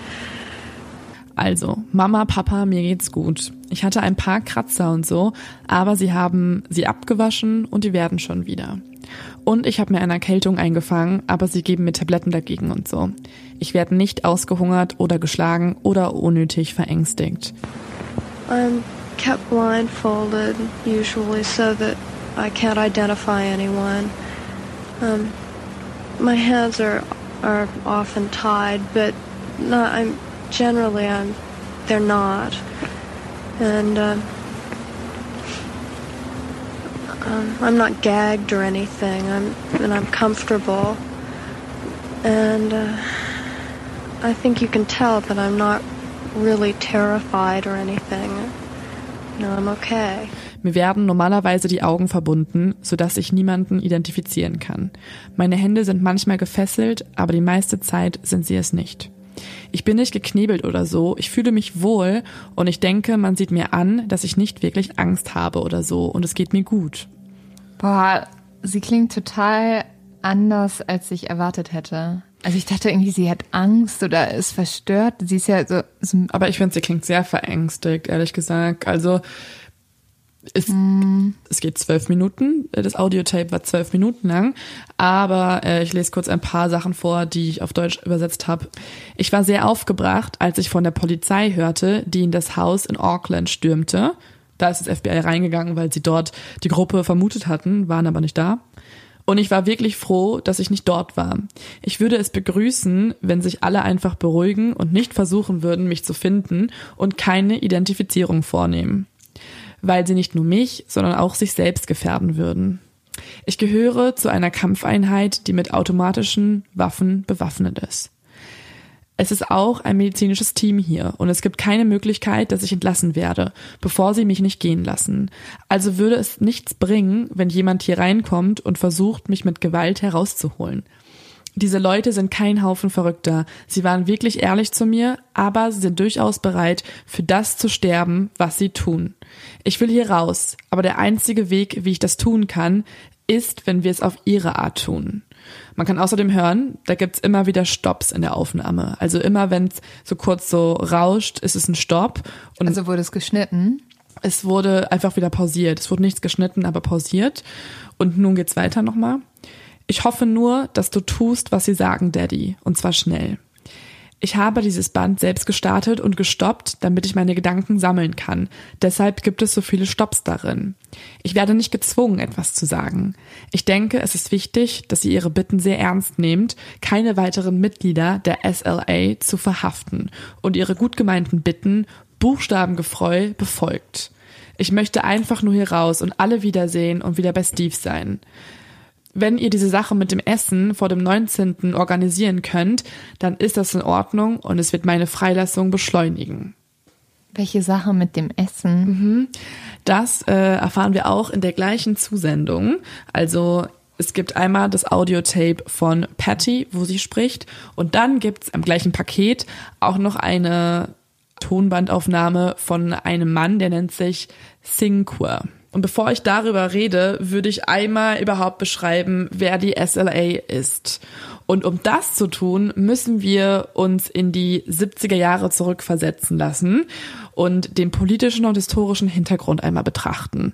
Also, Mama, Papa, mir geht's gut. Ich hatte ein paar Kratzer und so, aber sie haben sie abgewaschen und die werden schon wieder. Und ich habe mir eine Erkältung eingefangen, aber sie geben mir Tabletten dagegen und so. Ich werde nicht ausgehungert oder geschlagen oder unnötig verängstigt. I'm kept blindfolded usually so that I can't identify anyone. Um, my hands are are often tied, but not, I'm generally I'm they're not, and uh, um, I'm not gagged or anything. I'm and I'm comfortable, and uh, I think you can tell that I'm not really terrified or anything. No, I'm okay. Mir werden normalerweise die Augen verbunden, sodass ich niemanden identifizieren kann. Meine Hände sind manchmal gefesselt, aber die meiste Zeit sind sie es nicht. Ich bin nicht geknebelt oder so, ich fühle mich wohl und ich denke, man sieht mir an, dass ich nicht wirklich Angst habe oder so und es geht mir gut. Boah, sie klingt total anders, als ich erwartet hätte. Also ich dachte irgendwie, sie hat Angst oder ist verstört. Sie ist ja so. so Aber ich finde, sie klingt sehr verängstigt, ehrlich gesagt. Also es, mm. es geht zwölf Minuten. Das Audiotape war zwölf Minuten lang. Aber äh, ich lese kurz ein paar Sachen vor, die ich auf Deutsch übersetzt habe. Ich war sehr aufgebracht, als ich von der Polizei hörte, die in das Haus in Auckland stürmte. Da ist das FBI reingegangen, weil sie dort die Gruppe vermutet hatten, waren aber nicht da. Und ich war wirklich froh, dass ich nicht dort war. Ich würde es begrüßen, wenn sich alle einfach beruhigen und nicht versuchen würden, mich zu finden und keine Identifizierung vornehmen. Weil sie nicht nur mich, sondern auch sich selbst gefährden würden. Ich gehöre zu einer Kampfeinheit, die mit automatischen Waffen bewaffnet ist. Es ist auch ein medizinisches Team hier und es gibt keine Möglichkeit, dass ich entlassen werde, bevor sie mich nicht gehen lassen. Also würde es nichts bringen, wenn jemand hier reinkommt und versucht, mich mit Gewalt herauszuholen. Diese Leute sind kein Haufen Verrückter. Sie waren wirklich ehrlich zu mir, aber sie sind durchaus bereit, für das zu sterben, was sie tun. Ich will hier raus, aber der einzige Weg, wie ich das tun kann, ist, wenn wir es auf ihre Art tun. Man kann außerdem hören, da gibt's immer wieder Stops in der Aufnahme. Also immer wenn es so kurz so rauscht, ist es ein Stopp. Und also wurde es geschnitten? Es wurde einfach wieder pausiert. Es wurde nichts geschnitten, aber pausiert. Und nun geht's weiter nochmal. Ich hoffe nur, dass du tust, was sie sagen, Daddy. Und zwar schnell. Ich habe dieses Band selbst gestartet und gestoppt, damit ich meine Gedanken sammeln kann. Deshalb gibt es so viele Stops darin. Ich werde nicht gezwungen, etwas zu sagen. Ich denke, es ist wichtig, dass ihr ihre Bitten sehr ernst nehmt, keine weiteren Mitglieder der SLA zu verhaften und ihre gut gemeinten Bitten buchstabengetreu befolgt. Ich möchte einfach nur hier raus und alle wiedersehen und wieder bei Steve sein wenn ihr diese Sache mit dem Essen vor dem 19. organisieren könnt, dann ist das in Ordnung und es wird meine Freilassung beschleunigen. Welche Sache mit dem Essen? Mhm. Das äh, erfahren wir auch in der gleichen Zusendung. Also es gibt einmal das Audiotape von Patty, wo sie spricht, und dann gibt's am gleichen Paket auch noch eine Tonbandaufnahme von einem Mann, der nennt sich Cinque. Und bevor ich darüber rede, würde ich einmal überhaupt beschreiben, wer die SLA ist. Und um das zu tun, müssen wir uns in die 70er Jahre zurückversetzen lassen und den politischen und historischen Hintergrund einmal betrachten.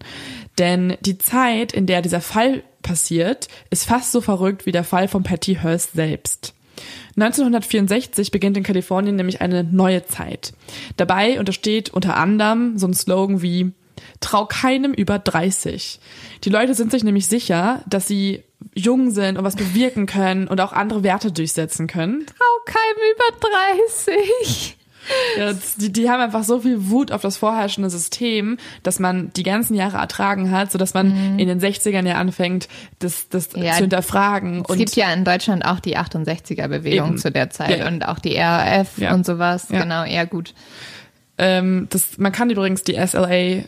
Denn die Zeit, in der dieser Fall passiert, ist fast so verrückt wie der Fall von Patty Hearst selbst. 1964 beginnt in Kalifornien nämlich eine neue Zeit. Dabei untersteht unter anderem so ein Slogan wie Trau keinem über 30. Die Leute sind sich nämlich sicher, dass sie jung sind und was bewirken können und auch andere Werte durchsetzen können. Trau keinem über 30. Ja, die, die haben einfach so viel Wut auf das vorherrschende System, dass man die ganzen Jahre ertragen hat, sodass man mhm. in den 60ern ja anfängt, das, das ja, zu hinterfragen. Es und gibt ja in Deutschland auch die 68er-Bewegung zu der Zeit ja. und auch die RAF und sowas. Genau, eher gut. Ähm, das, man kann übrigens die SLA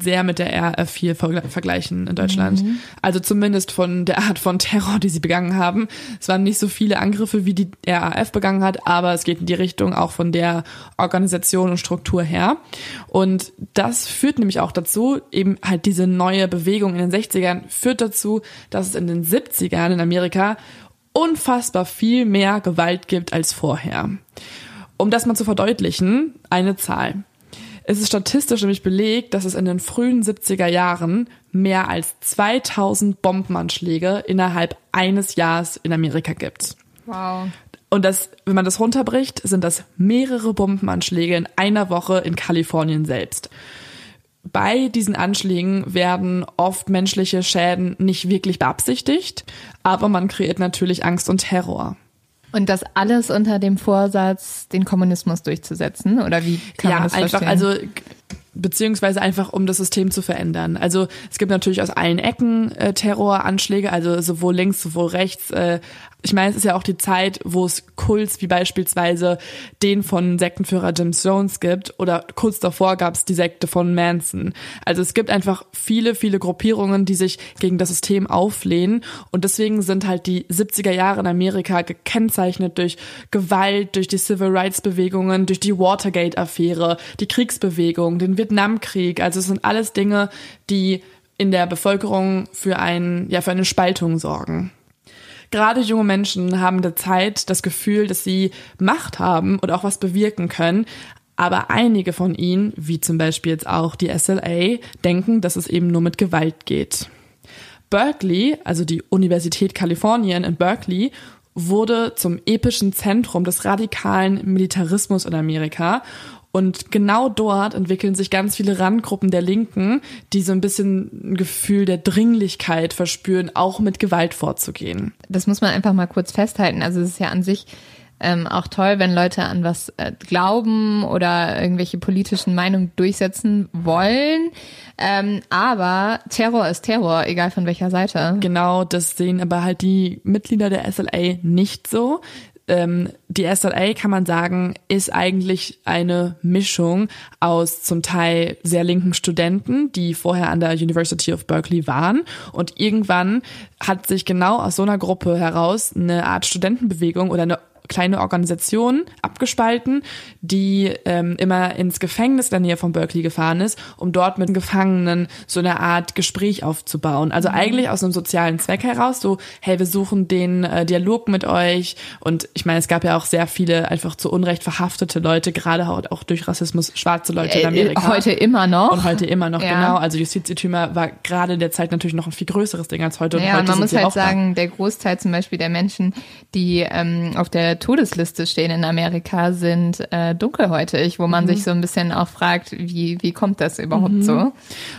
sehr mit der RAF4 vergleichen in Deutschland. Mhm. Also zumindest von der Art von Terror, die sie begangen haben. Es waren nicht so viele Angriffe, wie die RAF begangen hat, aber es geht in die Richtung auch von der Organisation und Struktur her. Und das führt nämlich auch dazu, eben halt diese neue Bewegung in den 60ern führt dazu, dass es in den 70ern in Amerika unfassbar viel mehr Gewalt gibt als vorher. Um das mal zu verdeutlichen, eine Zahl. Es ist statistisch nämlich belegt, dass es in den frühen 70er Jahren mehr als 2000 Bombenanschläge innerhalb eines Jahres in Amerika gibt. Wow. Und das, wenn man das runterbricht, sind das mehrere Bombenanschläge in einer Woche in Kalifornien selbst. Bei diesen Anschlägen werden oft menschliche Schäden nicht wirklich beabsichtigt, aber man kreiert natürlich Angst und Terror. Und das alles unter dem Vorsatz, den Kommunismus durchzusetzen? Oder wie kann ja, man das einfach, verstehen? also beziehungsweise einfach um das System zu verändern. Also es gibt natürlich aus allen Ecken äh, Terroranschläge, also sowohl links, sowohl rechts, äh, ich meine, es ist ja auch die Zeit, wo es Kults wie beispielsweise den von Sektenführer Jim Jones gibt oder kurz davor gab es die Sekte von Manson. Also es gibt einfach viele, viele Gruppierungen, die sich gegen das System auflehnen und deswegen sind halt die 70er Jahre in Amerika gekennzeichnet durch Gewalt, durch die Civil Rights Bewegungen, durch die Watergate-Affäre, die Kriegsbewegung, den Vietnamkrieg. Also es sind alles Dinge, die in der Bevölkerung für ein, ja, für eine Spaltung sorgen. Gerade junge Menschen haben derzeit das Gefühl, dass sie Macht haben und auch was bewirken können. Aber einige von ihnen, wie zum Beispiel jetzt auch die SLA, denken, dass es eben nur mit Gewalt geht. Berkeley, also die Universität Kalifornien in Berkeley, wurde zum epischen Zentrum des radikalen Militarismus in Amerika und genau dort entwickeln sich ganz viele Randgruppen der Linken, die so ein bisschen ein Gefühl der Dringlichkeit verspüren, auch mit Gewalt vorzugehen. Das muss man einfach mal kurz festhalten. Also es ist ja an sich ähm, auch toll, wenn Leute an was äh, glauben oder irgendwelche politischen Meinungen durchsetzen wollen. Ähm, aber Terror ist Terror, egal von welcher Seite. Genau, das sehen aber halt die Mitglieder der SLA nicht so ähm, die SLA kann man sagen, ist eigentlich eine Mischung aus zum Teil sehr linken Studenten, die vorher an der University of Berkeley waren. Und irgendwann hat sich genau aus so einer Gruppe heraus eine Art Studentenbewegung oder eine kleine Organisation abgespalten, die ähm, immer ins Gefängnis in der Nähe von Berkeley gefahren ist, um dort mit Gefangenen so eine Art Gespräch aufzubauen. Also mhm. eigentlich aus einem sozialen Zweck heraus, so, hey, wir suchen den äh, Dialog mit euch. Und ich meine, es gab ja auch sehr viele einfach zu Unrecht verhaftete Leute, gerade auch durch Rassismus, schwarze Leute in äh, Amerika. Heute immer noch. Und heute immer noch, ja. genau. Also Justizirrtümer war gerade in der Zeit natürlich noch ein viel größeres Ding als heute. Und ja, heute und man muss halt sagen, der Großteil zum Beispiel der Menschen, die ähm, auf der Todesliste stehen in Amerika, sind äh, dunkelhäutig, wo man mhm. sich so ein bisschen auch fragt, wie, wie kommt das überhaupt mhm. so?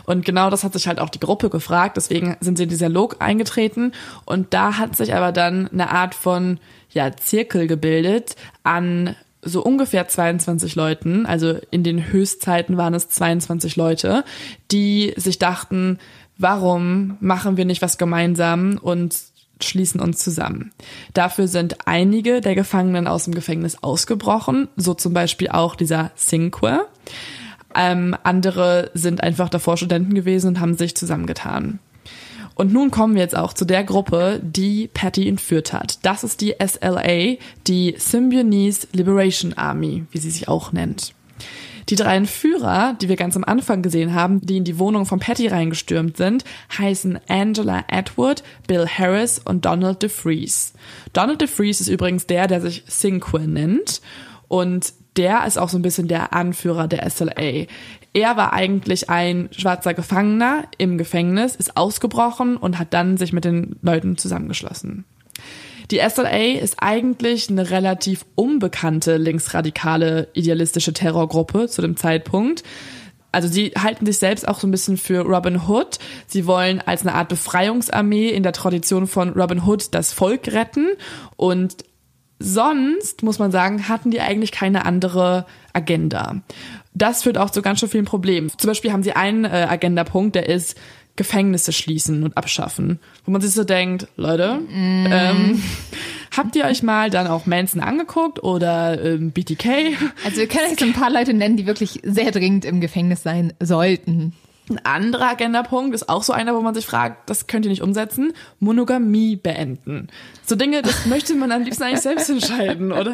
Und genau das hat sich halt auch die Gruppe gefragt, deswegen sind sie in dieser Log eingetreten und da hat sich aber dann eine Art von ja, Zirkel gebildet an so ungefähr 22 Leuten, also in den Höchstzeiten waren es 22 Leute, die sich dachten, warum machen wir nicht was gemeinsam und schließen uns zusammen. Dafür sind einige der Gefangenen aus dem Gefängnis ausgebrochen, so zum Beispiel auch dieser Cinque. Ähm, andere sind einfach davor Studenten gewesen und haben sich zusammengetan. Und nun kommen wir jetzt auch zu der Gruppe, die Patty entführt hat. Das ist die SLA, die Symbionese Liberation Army, wie sie sich auch nennt. Die drei Entführer, die wir ganz am Anfang gesehen haben, die in die Wohnung von Patty reingestürmt sind, heißen Angela Atwood, Bill Harris und Donald DeFreeze. Donald DeFreeze ist übrigens der, der sich Cinque nennt und der ist auch so ein bisschen der Anführer der SLA. Er war eigentlich ein schwarzer Gefangener im Gefängnis, ist ausgebrochen und hat dann sich mit den Leuten zusammengeschlossen. Die SLA ist eigentlich eine relativ unbekannte linksradikale idealistische Terrorgruppe zu dem Zeitpunkt. Also sie halten sich selbst auch so ein bisschen für Robin Hood. Sie wollen als eine Art Befreiungsarmee in der Tradition von Robin Hood das Volk retten. Und sonst, muss man sagen, hatten die eigentlich keine andere Agenda. Das führt auch zu ganz schön vielen Problemen. Zum Beispiel haben sie einen äh, Agendapunkt, der ist, Gefängnisse schließen und abschaffen. Wo man sich so denkt, Leute, mm. ähm, <laughs> habt ihr euch mal dann auch Manson angeguckt oder ähm, BTK? Also wir können so ein paar Leute nennen, die wirklich sehr dringend im Gefängnis sein sollten. Ein anderer Agendapunkt ist auch so einer, wo man sich fragt, das könnt ihr nicht umsetzen, Monogamie beenden. So Dinge, das <laughs> möchte man am liebsten eigentlich selbst entscheiden, oder?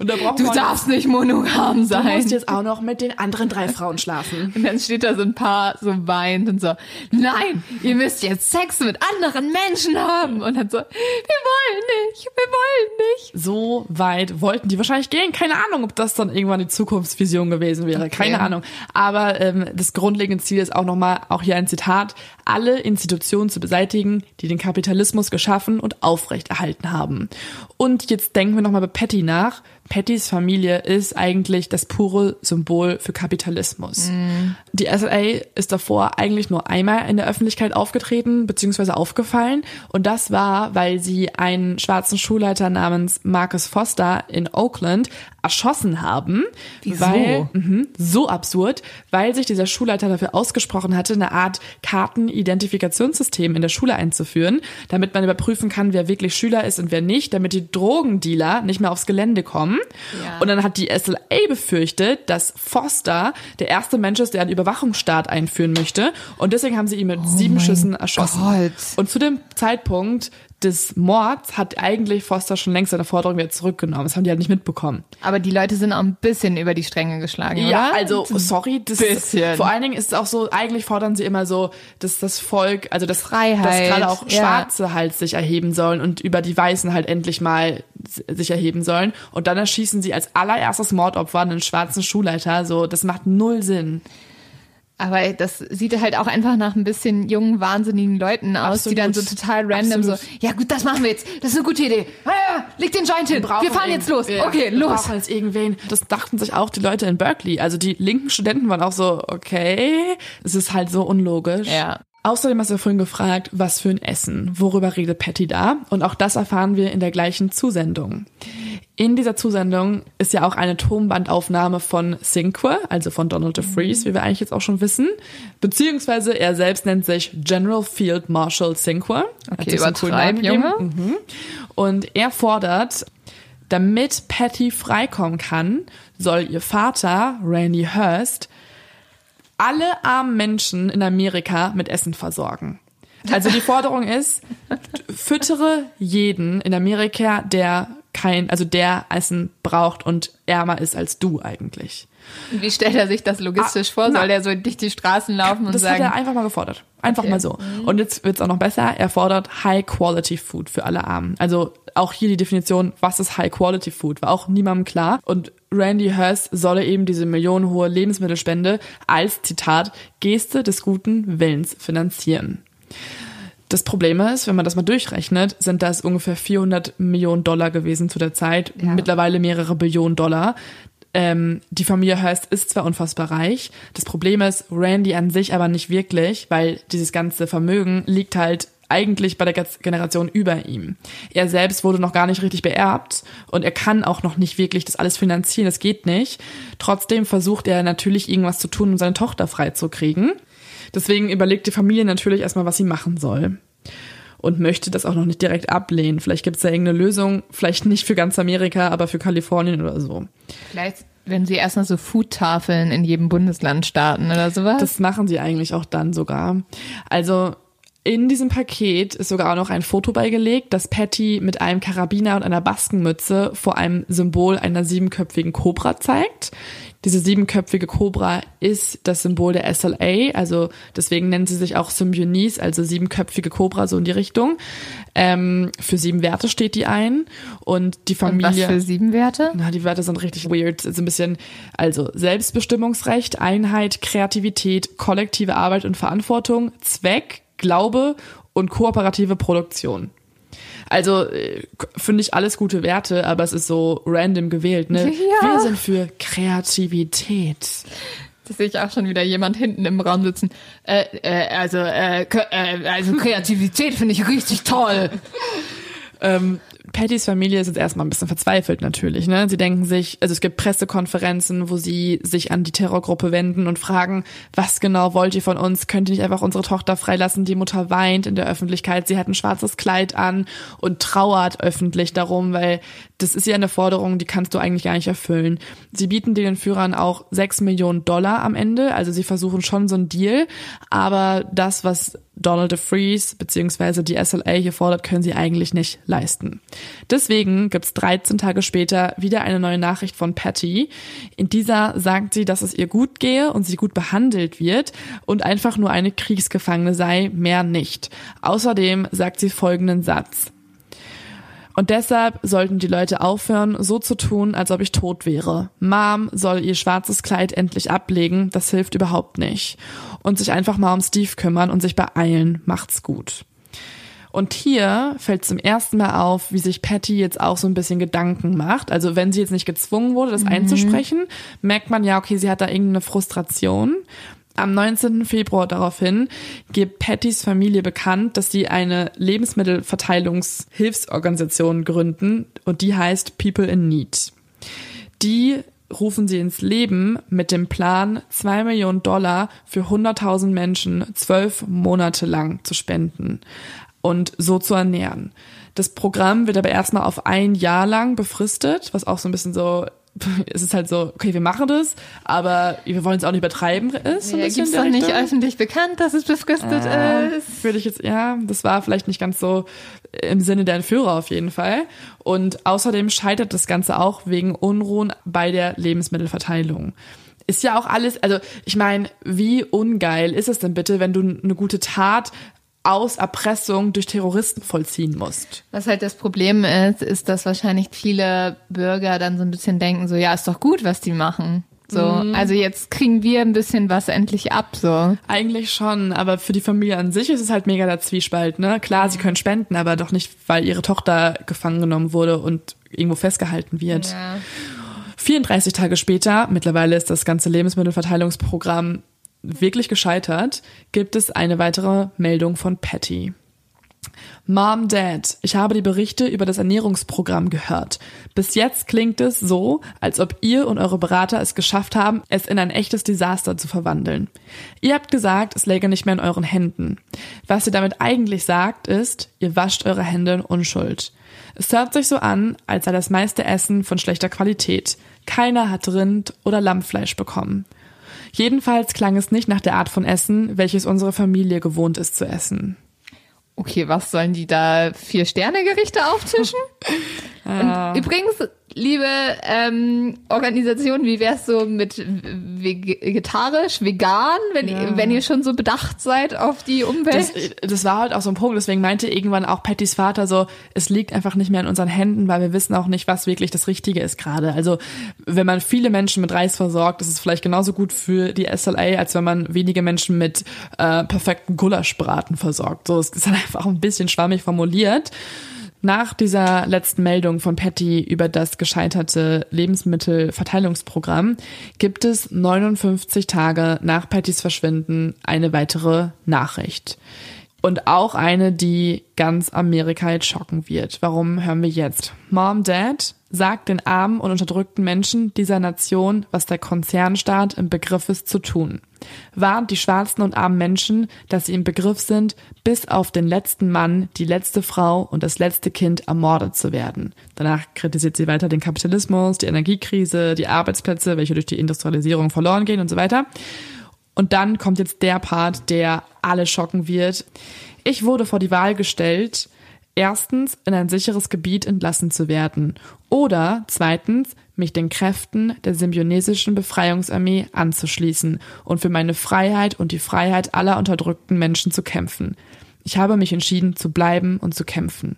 Und da braucht du man darfst nicht monogam sein. Du musst jetzt auch noch mit den anderen drei Frauen schlafen. Und dann steht da so ein Paar so weint und so, nein, ihr müsst jetzt Sex mit anderen Menschen haben. Und dann so, wir wollen nicht, wir wollen nicht. So weit wollten die wahrscheinlich gehen. Keine Ahnung, ob das dann irgendwann die Zukunftsvision gewesen wäre. Okay. Keine Ahnung. Aber ähm, das grundlegende Ziel ist auch nochmal, auch hier ein Zitat, alle Institutionen zu beseitigen, die den Kapitalismus geschaffen und aufrechterhalten haben. Und jetzt denken wir nochmal bei Patty nach. Pattys Familie ist eigentlich das pure Symbol für Kapitalismus. Mhm. Die SLA ist davor eigentlich nur einmal in der Öffentlichkeit aufgetreten bzw. aufgefallen und das war, weil sie einen schwarzen Schulleiter namens Marcus Foster in Oakland erschossen haben. Wieso? Weil, mh, so absurd, weil sich dieser Schulleiter dafür ausgesprochen hatte, eine Art Kartenidentifikationssysteem in der Schule einzuführen, damit man überprüfen kann, wer wirklich Schüler ist und wer nicht, damit die Drogendealer nicht mehr aufs Gelände kommen. Ja. Und dann hat die SLA befürchtet, dass Foster der erste Mensch ist, der einen Überwachungsstaat einführen möchte. Und deswegen haben sie ihn mit sieben Oh mein Schüssen erschossen. Gott. Und zu dem Zeitpunkt des Mords hat eigentlich Foster schon längst seine Forderung wieder zurückgenommen. Das haben die halt nicht mitbekommen. Aber die Leute sind auch ein bisschen über die Stränge geschlagen, Ja, oder? also sorry, das Bisschen. Ist, vor allen Dingen ist es auch so, eigentlich fordern sie immer so, dass das Volk, also das Freiheit, dass gerade auch ja. Schwarze halt sich erheben sollen und über die Weißen halt endlich mal sich erheben sollen. Und dann erschießen sie als allererstes Mordopfer einen schwarzen Schulleiter. So, das macht null Sinn. Aber das sieht halt auch einfach nach ein bisschen jungen, wahnsinnigen Leuten aus, die dann so Absolut. total random Absolut. so, ja gut, das machen wir jetzt. Das ist eine gute Idee. Ah, ja, leg den Joint hin. Wir fahren jetzt los. Ja, Okay, wir los. brauchen jetzt irgendwen. Das dachten sich auch die Leute in Berkeley. Also die linken Studenten waren auch so, okay, es ist halt so unlogisch. Ja. Außerdem hast du vorhin gefragt, was für ein Essen. Worüber redet Patty da? Und auch das erfahren wir in der gleichen Zusendung. In dieser Zusendung ist ja auch eine Tonbandaufnahme von Cinque, also von Donald DeFreeze, wie wir eigentlich jetzt auch schon wissen. Beziehungsweise er selbst nennt sich General Field Marshal Cinque. Okay, übertreib. Junge. Mhm. Und er fordert, damit Patty freikommen kann, soll ihr Vater, Randy Hurst, alle armen Menschen in Amerika mit Essen versorgen. Also die Forderung ist, <laughs> füttere jeden in Amerika, der kein, also der Essen braucht und ärmer ist als du eigentlich. Wie stellt er sich das logistisch Ah, vor? Soll der so dicht die Straßen laufen und Das sagen, hat er einfach mal gefordert. Einfach Okay. mal so. Und jetzt wird's auch noch besser. Er fordert High-Quality-Food für alle Armen. Also auch hier die Definition, was ist High-Quality-Food, war auch niemandem klar. Und Randy Hurst solle eben diese millionenhohe Lebensmittelspende als, Zitat, Geste des guten Willens finanzieren. Das Problem ist, wenn man das mal durchrechnet, sind das ungefähr 400 Millionen Dollar gewesen zu der Zeit, Ja. mittlerweile mehrere Billionen Dollar. Ähm, die Familie Hearst ist zwar unfassbar reich, das Problem ist, Randy an sich aber nicht wirklich, weil dieses ganze Vermögen liegt halt eigentlich bei der Ge- Generation über ihm. Er selbst wurde noch gar nicht richtig beerbt und er kann auch noch nicht wirklich das alles finanzieren, das geht nicht. Trotzdem versucht er natürlich irgendwas zu tun, um seine Tochter freizukriegen. Deswegen überlegt die Familie natürlich erstmal, was sie machen soll. Und möchte das auch noch nicht direkt ablehnen. Vielleicht gibt es da irgendeine Lösung, vielleicht nicht für ganz Amerika, aber für Kalifornien oder so. vielleicht, wenn sie erstmal so Foodtafeln in jedem Bundesland starten oder sowas? Das machen sie eigentlich auch dann sogar. Also in diesem Paket ist sogar auch noch ein Foto beigelegt, das Patty mit einem Karabiner und einer Baskenmütze vor einem Symbol einer siebenköpfigen Cobra zeigt. Diese siebenköpfige Cobra ist das Symbol der SLA, also deswegen nennt sie sich auch Symbionese, also siebenköpfige Cobra, so in die Richtung. Ähm, für sieben Werte steht die ein und die und Familie. was für sieben Werte? Na, die Wörter sind richtig weird. So ein bisschen, also Selbstbestimmungsrecht, Einheit, Kreativität, kollektive Arbeit und Verantwortung, Zweck, Glaube und kooperative Produktion. Also äh, finde ich alles gute Werte, aber es ist so random gewählt. Ne? <laughs> Ja. Wir sind für Kreativität. Das sehe ich auch schon wieder jemand hinten im Raum sitzen. Äh, äh, also, äh, äh, also Kreativität finde ich richtig toll. Ähm, Pattys Familie ist jetzt erstmal ein bisschen verzweifelt natürlich. Ne? Sie denken sich, also es gibt Pressekonferenzen, wo sie sich an die Terrorgruppe wenden und fragen, was genau wollt ihr von uns? Könnt ihr nicht einfach unsere Tochter freilassen? Die Mutter weint in der Öffentlichkeit, sie hat ein schwarzes Kleid an und trauert öffentlich darum, weil das ist ja eine Forderung, die kannst du eigentlich gar nicht erfüllen. Sie bieten den Führern auch sechs Millionen Dollar am Ende, also sie versuchen schon so einen Deal, aber das, was Donald DeFreeze beziehungsweise die SLA hier fordert, können sie eigentlich nicht leisten. Deswegen gibt's 13 Tage später wieder eine neue Nachricht von Patty. In dieser sagt sie, dass es ihr gut gehe und sie gut behandelt wird und einfach nur eine Kriegsgefangene sei, mehr nicht. Außerdem sagt sie folgenden Satz. Und deshalb sollten die Leute aufhören, so zu tun, als ob ich tot wäre. Mom soll ihr schwarzes Kleid endlich ablegen, das hilft überhaupt nicht. Und sich einfach mal um Steve kümmern und sich beeilen, macht's gut. Und hier fällt zum ersten Mal auf, wie sich Patty jetzt auch so ein bisschen Gedanken macht. Also wenn sie jetzt nicht gezwungen wurde, das einzusprechen, merkt man ja, okay, sie hat da irgendeine Frustration. Am 19. Februar daraufhin gibt Pattys Familie bekannt, dass sie eine Lebensmittelverteilungshilfsorganisation gründen und die heißt People in Need. Die rufen sie ins Leben mit dem Plan, zwei Millionen Dollar für 100.000 Menschen zwölf Monate lang zu spenden und so zu ernähren. Das Programm wird aber erstmal auf ein Jahr lang befristet, was auch so ein bisschen so <laughs> es ist halt so, okay, wir machen das, aber wir wollen es auch nicht übertreiben, ist Ja, in der doch nicht öffentlich bekannt, dass es befristet Äh, ist. Würde ich jetzt, ja, das war vielleicht nicht ganz so im Sinne der Entführer auf jeden Fall. Und außerdem scheitert das Ganze auch wegen Unruhen bei der Lebensmittelverteilung. Ist ja auch alles, also ich meine, wie ungeil ist es denn bitte, wenn du eine gute Tat aus Erpressung durch Terroristen vollziehen musst? Was halt das Problem ist, ist, dass wahrscheinlich viele Bürger dann so ein bisschen denken, so, ja, ist doch gut, was die machen. So, Mhm. also jetzt kriegen wir ein bisschen was endlich ab, so. Eigentlich schon, aber für die Familie an sich ist es halt mega der Zwiespalt, ne? Klar, sie können spenden, aber doch nicht, weil ihre Tochter gefangen genommen wurde und irgendwo festgehalten wird. Ja. 34 Tage später, mittlerweile ist das ganze Lebensmittelverteilungsprogramm wirklich gescheitert, gibt es eine weitere Meldung von Patty. Mom, Dad, ich habe die Berichte über das Ernährungsprogramm gehört. Bis jetzt klingt es so, als ob ihr und eure Berater es geschafft haben, es in ein echtes Desaster zu verwandeln. Ihr habt gesagt, es läge nicht mehr in euren Händen. Was ihr damit eigentlich sagt, ist, ihr wascht eure Hände in Unschuld. Es hört sich so an, als sei das meiste Essen von schlechter Qualität. Keiner hat Rind oder Lammfleisch bekommen. Jedenfalls klang es nicht nach der Art von Essen, welches unsere Familie gewohnt ist zu essen. Okay, was sollen die da vier Sterne Gerichte auftischen? <laughs> Und übrigens, liebe ähm, Organisation, wie wär's so mit veg- vegetarisch, vegan, wenn, ihr, wenn ihr schon so bedacht seid auf die Umwelt? Das, das war halt auch so ein Punkt, deswegen meinte irgendwann auch Pattys Vater so, es liegt einfach nicht mehr in unseren Händen, weil wir wissen auch nicht, was wirklich das Richtige ist gerade. Also wenn man viele Menschen mit Reis versorgt, ist es vielleicht genauso gut für die SLA, als wenn man wenige Menschen mit äh, perfekten Gulaschbraten versorgt. So, es ist halt einfach ein bisschen schwammig formuliert. Nach dieser letzten Meldung von Patty über das gescheiterte Lebensmittelverteilungsprogramm gibt es 59 Tage nach Pattys Verschwinden eine weitere Nachricht. Und auch eine, die ganz Amerika jetzt schocken wird. Warum hören wir jetzt? Mom, Dad, sagt den armen und unterdrückten Menschen dieser Nation, was der Konzernstaat im Begriff ist zu tun. Warnt die schwarzen und armen Menschen, dass sie im Begriff sind, bis auf den letzten Mann, die letzte Frau und das letzte Kind ermordet zu werden. Danach kritisiert sie weiter den Kapitalismus, die Energiekrise, die Arbeitsplätze, welche durch die Industrialisierung verloren gehen und so weiter. Und dann kommt jetzt der Part, der alle schocken wird. Ich wurde vor die Wahl gestellt, erstens in ein sicheres Gebiet entlassen zu werden oder zweitens mich den Kräften der symbionesischen Befreiungsarmee anzuschließen und für meine Freiheit und die Freiheit aller unterdrückten Menschen zu kämpfen. Ich habe mich entschieden zu bleiben und zu kämpfen.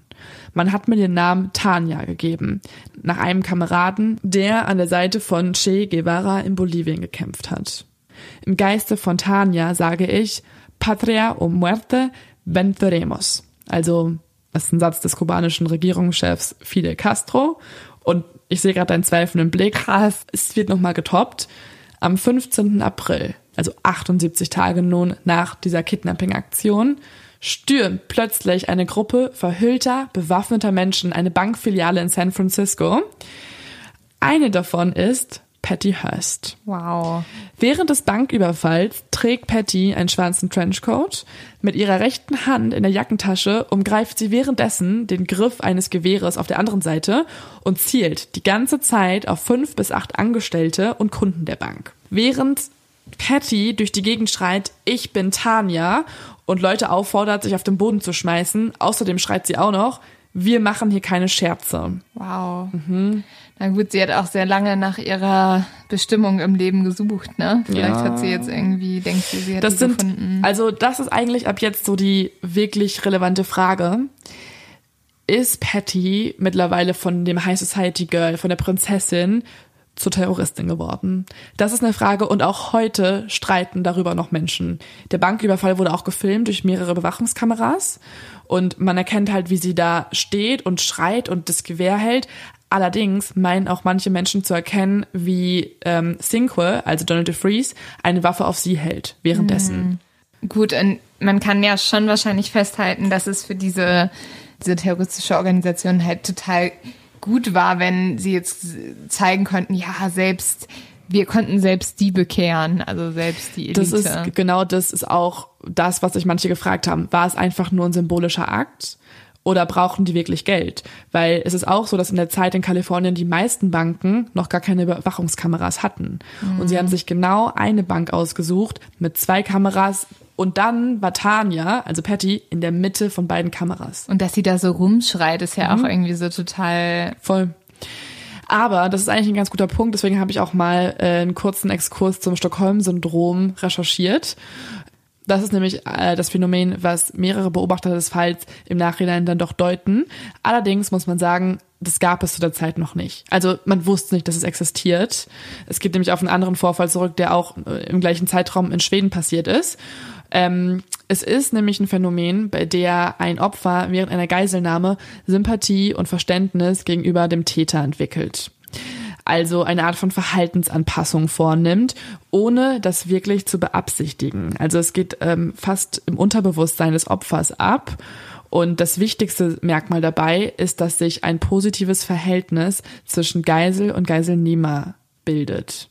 Man hat mir den Namen Tanja gegeben, nach einem Kameraden, der an der Seite von Che Guevara in Bolivien gekämpft hat. Im Geiste von Tanja sage ich, Patria o muerte venceremos. Also, das ist ein Satz des kubanischen Regierungschefs Fidel Castro. Und ich sehe gerade deinen zweifelnden Blick. Krass. Es wird nochmal getoppt. Am 15. April, also 78 Tage nun nach dieser Kidnapping-Aktion, stürmt plötzlich eine Gruppe verhüllter, bewaffneter Menschen eine Bankfiliale in San Francisco. Eine davon ist Patty Hearst. wow. Während des Banküberfalls trägt Patty einen schwarzen Trenchcoat. Mit ihrer rechten Hand in der Jackentasche umgreift sie währenddessen den Griff eines Gewehres auf der anderen Seite und zielt die ganze Zeit auf fünf bis acht Angestellte und Kunden der Bank. Während Patty durch die Gegend schreit, ich bin Tanja und Leute auffordert, sich auf den Boden zu schmeißen. Außerdem schreit sie auch noch, wir machen hier keine Scherze. Wow. Mhm. Na gut, sie hat auch sehr lange nach ihrer Bestimmung im Leben gesucht, ne? Vielleicht Ja. hat sie jetzt irgendwie, denkt sie, sie hat Das sind, gefunden. also das ist eigentlich ab jetzt so die wirklich relevante Frage. Ist Patty mittlerweile von dem High Society Girl, von der Prinzessin, zur Terroristin geworden? Das ist eine Frage und auch heute streiten darüber noch Menschen. Der Banküberfall wurde auch gefilmt durch mehrere Bewachungskameras und man erkennt halt, wie sie da steht und schreit und das Gewehr hält. Allerdings meinen auch manche Menschen zu erkennen, wie ähm, Cinque, also Donald DeFreeze, eine Waffe auf sie hält währenddessen. Mhm. Gut, und man kann ja schon wahrscheinlich festhalten, dass es für diese, diese terroristische Organisation halt total gut war, wenn sie jetzt zeigen könnten, ja, selbst wir konnten selbst die bekehren, also selbst die Elite. Das ist genau das ist auch das, was sich manche gefragt haben. War es einfach nur ein symbolischer Akt? Oder brauchen die wirklich Geld? Weil es ist auch so, dass in der Zeit in Kalifornien die meisten Banken noch gar keine Überwachungskameras hatten. Mhm. Und sie haben sich genau eine Bank ausgesucht mit zwei Kameras, und dann war Tanja, also Patty, in der Mitte von beiden Kameras. Und dass sie da so rumschreit, ist ja mhm. auch irgendwie so total. Voll. Aber das ist eigentlich ein ganz guter Punkt, deswegen habe ich auch mal äh, einen kurzen Exkurs zum Stockholm-Syndrom recherchiert. Das ist nämlich äh, das Phänomen, was mehrere Beobachter des Falls im Nachhinein dann doch deuten. Allerdings muss man sagen, das gab es zu der Zeit noch nicht. Also man wusste nicht, dass es existiert. Es geht nämlich auf einen anderen Vorfall zurück, der auch äh, im gleichen Zeitraum in Schweden passiert ist. Ähm, es ist nämlich ein Phänomen, bei der ein Opfer während einer Geiselnahme Sympathie und Verständnis gegenüber dem Täter entwickelt. Also eine Art von Verhaltensanpassung vornimmt, ohne das wirklich zu beabsichtigen. Also es geht ähm, fast im Unterbewusstsein des Opfers ab. Und das wichtigste Merkmal dabei ist, dass sich ein positives Verhältnis zwischen Geisel und Geiselnehmer bildet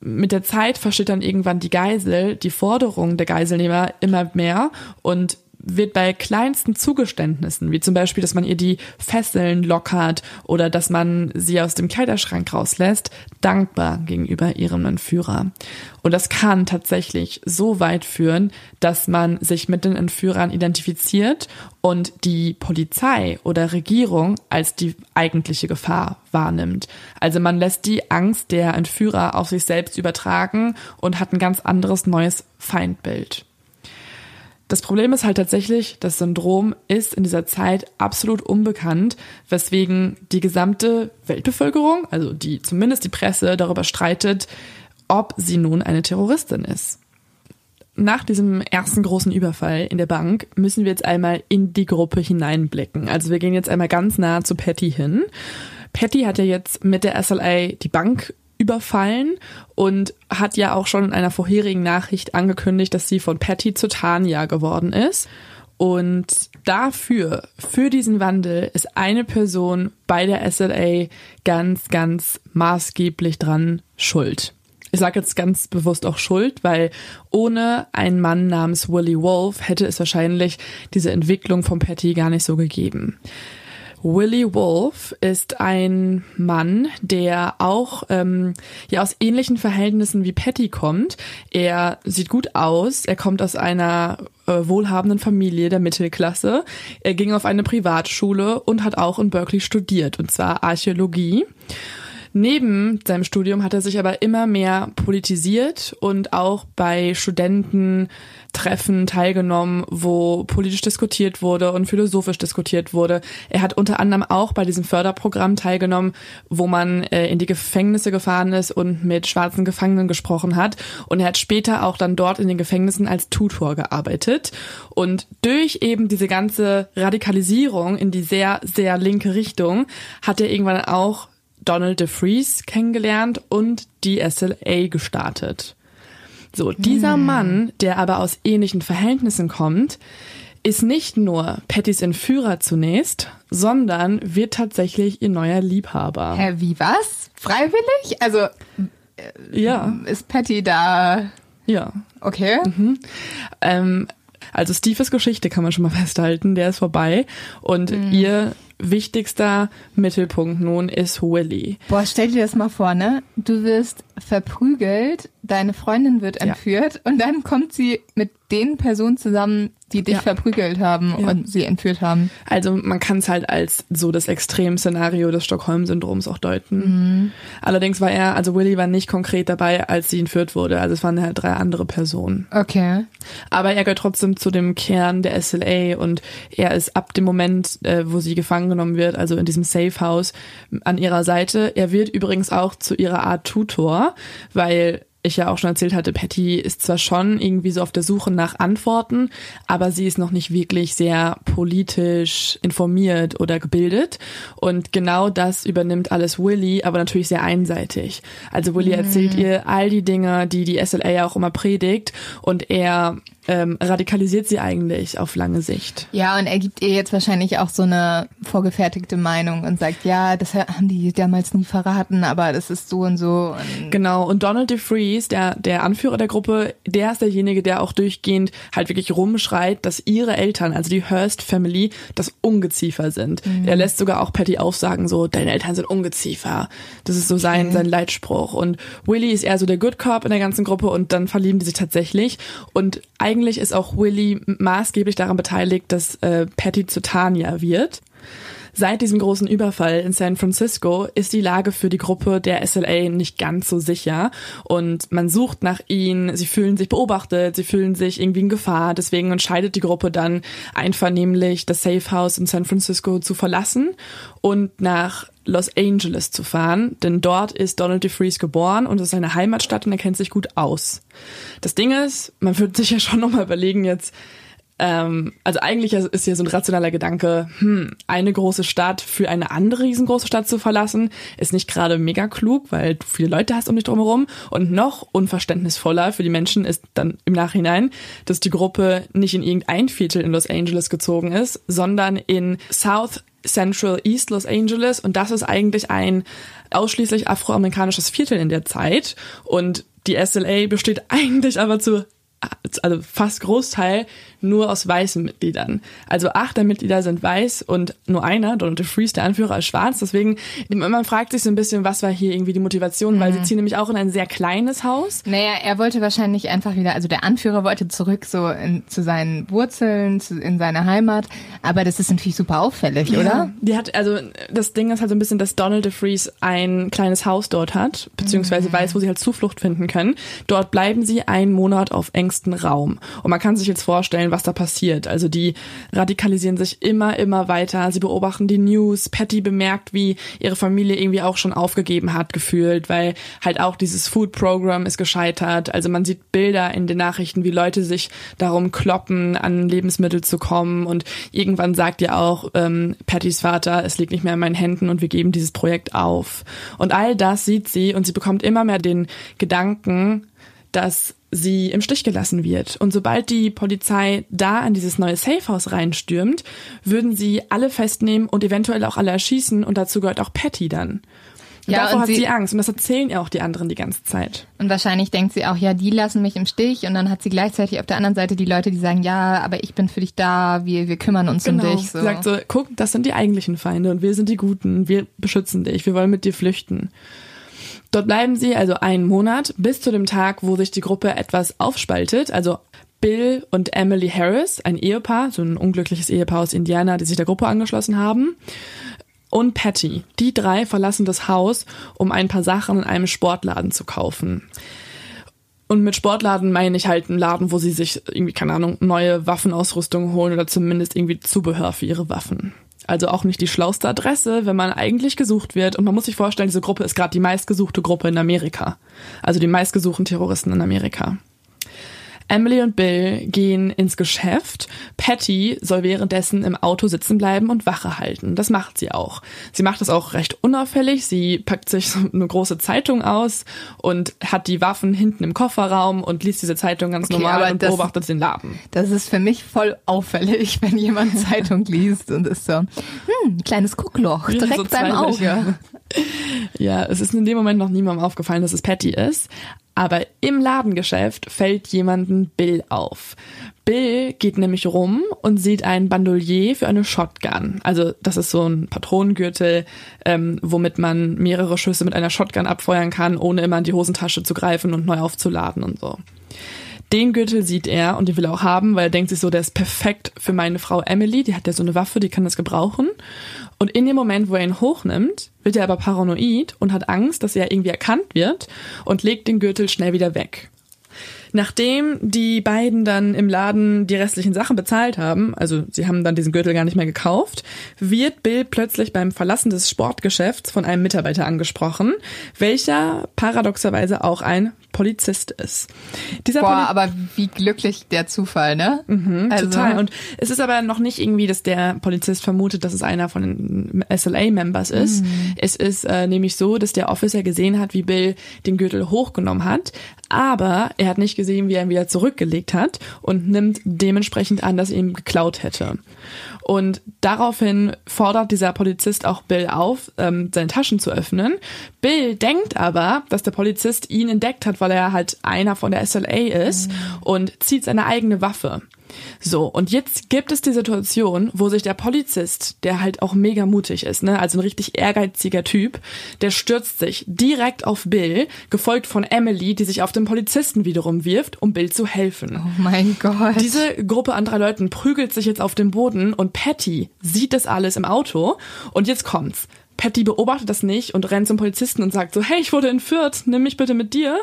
mit der Zeit versteht dann irgendwann die Geisel die Forderungen der Geiselnehmer immer mehr und wird bei kleinsten Zugeständnissen, wie zum Beispiel, dass man ihr die Fesseln lockert oder dass man sie aus dem Kleiderschrank rauslässt, dankbar gegenüber ihrem Entführer. Und das kann tatsächlich so weit führen, dass man sich mit den Entführern identifiziert und die Polizei oder Regierung als die eigentliche Gefahr wahrnimmt. Also man lässt die Angst der Entführer auf sich selbst übertragen und hat ein ganz anderes neues Feindbild. Das Problem ist halt tatsächlich, das Syndrom ist in dieser Zeit absolut unbekannt, weswegen die gesamte Weltbevölkerung, also die zumindest die Presse, darüber streitet, ob sie nun eine Terroristin ist. Nach diesem ersten großen Überfall in der Bank müssen wir jetzt einmal in die Gruppe hineinblicken. Also wir gehen jetzt einmal ganz nah zu Patty hin. Patty hat ja jetzt mit der SLA die Bank überfallen und hat ja auch schon in einer vorherigen Nachricht angekündigt, dass sie von Patty zu Tanja geworden ist. Und dafür, für diesen Wandel, ist eine Person bei der SLA ganz, ganz maßgeblich dran schuld. Ich sage jetzt ganz bewusst auch schuld, weil ohne einen Mann namens Willie Wolf hätte es wahrscheinlich diese Entwicklung von Patty gar nicht so gegeben. Willie Wolf ist ein Mann, der auch ähm, ja aus ähnlichen Verhältnissen wie Patty kommt. Er sieht gut aus, er kommt aus einer äh, wohlhabenden Familie der Mittelklasse. Er ging auf eine Privatschule und hat auch in Berkeley studiert, und zwar Archäologie. Neben seinem Studium hat er sich aber immer mehr politisiert und auch bei Studententreffen teilgenommen, wo politisch diskutiert wurde und philosophisch diskutiert wurde. Er hat unter anderem auch bei diesem Förderprogramm teilgenommen, wo man äh, in die Gefängnisse gefahren ist und mit schwarzen Gefangenen gesprochen hat. Und er hat später auch dann dort in den Gefängnissen als Tutor gearbeitet. Und durch eben diese ganze Radikalisierung in die sehr, sehr linke Richtung hat er irgendwann auch Donald DeFreeze kennengelernt und die SLA gestartet. So, dieser hm. Mann, der aber aus ähnlichen Verhältnissen kommt, ist nicht nur Pattys Entführer zunächst, sondern wird tatsächlich ihr neuer Liebhaber. Hä, wie was? Freiwillig? Also äh, ja. Ist Patty da? Ja. Okay. Mhm. Ähm, also Steves Geschichte kann man schon mal <laughs> festhalten, der ist vorbei und mhm. ihr wichtigster Mittelpunkt nun ist Willy. Boah, stell dir das mal vor, ne? Du wirst verprügelt, deine Freundin wird entführt und dann kommt sie mit den Personen zusammen, die dich Ja. verprügelt haben Ja. und sie entführt haben. Also man kann es halt als so das Extremszenario des Stockholm-Syndroms auch deuten. Mhm. Allerdings war er, also Willy war nicht konkret dabei, als sie entführt wurde. Also es waren halt drei andere Personen. Okay. Aber er gehört trotzdem zu dem Kern der SLA und er ist ab dem Moment, äh, wo sie gefangen genommen wird, also in diesem Safe House, an ihrer Seite. Er wird übrigens auch zu ihrer Art Tutor, weil ich ja auch schon erzählt hatte, Patty ist zwar schon irgendwie so auf der Suche nach Antworten, aber sie ist noch nicht wirklich sehr politisch informiert oder gebildet. Und genau das übernimmt alles Willy, aber natürlich sehr einseitig. Also Willy erzählt ihr all die Dinge, die die SLA ja auch immer predigt und er ähm, radikalisiert sie eigentlich auf lange Sicht. Ja, und er gibt ihr jetzt wahrscheinlich auch so eine vorgefertigte Meinung und sagt, ja, das haben die damals nie verraten, aber das ist so und so. Und Genau, und Donald DeFreeze, der, der Anführer der Gruppe, der ist derjenige, der auch durchgehend halt wirklich rumschreit, dass ihre Eltern, also die Hearst Family, das Ungeziefer sind. Er lässt sogar auch Patty aufsagen, so, deine Eltern sind Ungeziefer. Das ist so sein, sein Leitspruch. Und Willy ist eher so der Good Cop in der ganzen Gruppe und dann verlieben die sich tatsächlich. Und eigentlich ist auch Willy maßgeblich daran beteiligt, dass äh, Patty zu Tanya wird. Seit diesem großen Überfall in San Francisco ist die Lage für die Gruppe der SLA nicht ganz so sicher. Und man sucht nach ihnen, sie fühlen sich beobachtet, sie fühlen sich irgendwie in Gefahr, deswegen entscheidet die Gruppe dann einvernehmlich das Safe House in San Francisco zu verlassen und nach Los Angeles zu fahren, denn dort ist Donald DeFreeze geboren und ist seine Heimatstadt und er kennt sich gut aus. Das Ding ist, man würde sich ja schon nochmal überlegen jetzt, ähm, also eigentlich ist hier so ein rationaler Gedanke, hm, eine große Stadt für eine andere riesengroße Stadt zu verlassen, ist nicht gerade mega klug, weil du viele Leute hast um dich drumherum. Und noch unverständnisvoller für die Menschen ist dann im Nachhinein, dass die Gruppe nicht in irgendein Viertel in Los Angeles gezogen ist, sondern in South Central East Los Angeles. Und das ist eigentlich ein ausschließlich afroamerikanisches Viertel in der Zeit. Und die SLA besteht <laughs> eigentlich aber zu also fast Großteil nur aus weißen Mitgliedern. Also acht der Mitglieder sind weiß und nur einer, Donald DeFreeze, der Anführer, ist schwarz. Deswegen, man fragt sich so ein bisschen, was war hier irgendwie die Motivation, weil sie ziehen nämlich auch in ein sehr kleines Haus. Naja, er wollte wahrscheinlich einfach wieder, also der Anführer wollte zurück so in, zu seinen Wurzeln, zu, in seine Heimat, aber das ist natürlich super auffällig, oder? Die hat, also das Ding ist halt so ein bisschen, dass Donald DeFreeze ein kleines Haus dort hat, beziehungsweise weiß, wo sie halt Zuflucht finden können. Dort bleiben sie einen Monat auf engstem Raum. Und man kann sich jetzt vorstellen, was da passiert. Also die radikalisieren sich immer, immer weiter. Sie beobachten die News. Patty bemerkt, wie ihre Familie irgendwie auch schon aufgegeben hat, gefühlt, weil halt auch dieses Food Program ist gescheitert. Also man sieht Bilder in den Nachrichten, wie Leute sich darum kloppen, an Lebensmittel zu kommen. Und irgendwann sagt ja auch ähm, Pattys Vater, es liegt nicht mehr in meinen Händen und wir geben dieses Projekt auf. Und all das sieht sie und sie bekommt immer mehr den Gedanken, dass sie im Stich gelassen wird. Und sobald die Polizei da an dieses neue Safehouse reinstürmt, würden sie alle festnehmen und eventuell auch alle erschießen und dazu gehört auch Patty dann. Und Ja, davor und hat sie- sie Angst und das erzählen ihr auch die anderen die ganze Zeit. Und wahrscheinlich denkt sie auch, ja, die lassen mich im Stich und dann hat sie gleichzeitig auf der anderen Seite die Leute, die sagen, ja, aber ich bin für dich da, wir, wir kümmern uns um dich. So. Sie sagt so, guck, das sind die eigentlichen Feinde und wir sind die Guten, wir beschützen dich, wir wollen mit dir flüchten. Dort bleiben sie also einen Monat bis zu dem Tag, wo sich die Gruppe etwas aufspaltet. Also Bill und Emily Harris, ein Ehepaar, so ein unglückliches Ehepaar aus Indiana, die sich der Gruppe angeschlossen haben. Und Patty. Die drei verlassen das Haus, um ein paar Sachen in einem Sportladen zu kaufen. Und mit Sportladen meine ich halt einen Laden, wo sie sich irgendwie, keine Ahnung, neue Waffenausrüstung holen oder zumindest irgendwie Zubehör für ihre Waffen. Also auch nicht die schlauste Adresse, wenn man eigentlich gesucht wird. Und man muss sich vorstellen, diese Gruppe ist gerade die meistgesuchte Gruppe in Amerika. Also die meistgesuchten Terroristen in Amerika. Emily und Bill gehen ins Geschäft. Patty soll währenddessen im Auto sitzen bleiben und Wache halten. Das macht sie auch. Sie macht das auch recht unauffällig. Sie packt sich eine große Zeitung aus und hat die Waffen hinten im Kofferraum und liest diese Zeitung ganz Okay, normal und das- beobachtet den Laden. Das ist für mich voll auffällig, <laughs> wenn jemand Zeitung liest und ist so, hm, kleines Guckloch, direkt so beim Auge. <laughs> Ja, es ist in dem Moment noch niemandem aufgefallen, dass es Patty ist. Aber im Ladengeschäft fällt jemanden Bill auf. Bill geht nämlich rum und sieht ein Bandolier für eine Shotgun. Also das ist so ein Patronengürtel, ähm, womit man mehrere Schüsse mit einer Shotgun abfeuern kann, ohne immer in die Hosentasche zu greifen und neu aufzuladen und so. Den Gürtel sieht er und den will er auch haben, weil er denkt sich so, der ist perfekt für meine Frau Emily. Die hat ja so eine Waffe, die kann das gebrauchen. Und in dem Moment, wo er ihn hochnimmt, wird er aber paranoid und hat Angst, dass er irgendwie erkannt wird und legt den Gürtel schnell wieder weg. Nachdem die beiden dann im Laden die restlichen Sachen bezahlt haben, also sie haben dann diesen Gürtel gar nicht mehr gekauft, wird Bill plötzlich beim Verlassen des Sportgeschäfts von einem Mitarbeiter angesprochen, welcher paradoxerweise auch ein Polizist ist. Dieser Boah, Poli aber wie glücklich der Zufall, ne? Mhm, also. Total. Und es ist aber noch nicht irgendwie, dass der Polizist vermutet, dass es einer von den SLA-Members ist. Mhm. Es ist äh, nämlich so, dass der Officer gesehen hat, wie Bill den Gürtel hochgenommen hat, aber er hat nicht gesehen, wie er ihn wieder zurückgelegt hat und nimmt dementsprechend an, dass er ihn geklaut hätte. Und daraufhin fordert dieser Polizist auch Bill auf, ähm, seine Taschen zu öffnen. Bill denkt aber, dass der Polizist ihn entdeckt hat, weil er halt einer von der SLA ist mhm. und zieht seine eigene Waffe. So, und jetzt gibt es die Situation, wo sich der Polizist, der halt auch mega mutig ist, ne, also ein richtig ehrgeiziger Typ, der stürzt sich direkt auf Bill, gefolgt von Emily, die sich auf den Polizisten wiederum wirft, um Bill zu helfen. Oh mein Gott. Diese Gruppe an drei Leuten prügelt sich jetzt auf den Boden und Patty sieht das alles im Auto und jetzt kommt's. Patty beobachtet das nicht und rennt zum Polizisten und sagt so, hey, ich wurde entführt, nimm mich bitte mit dir.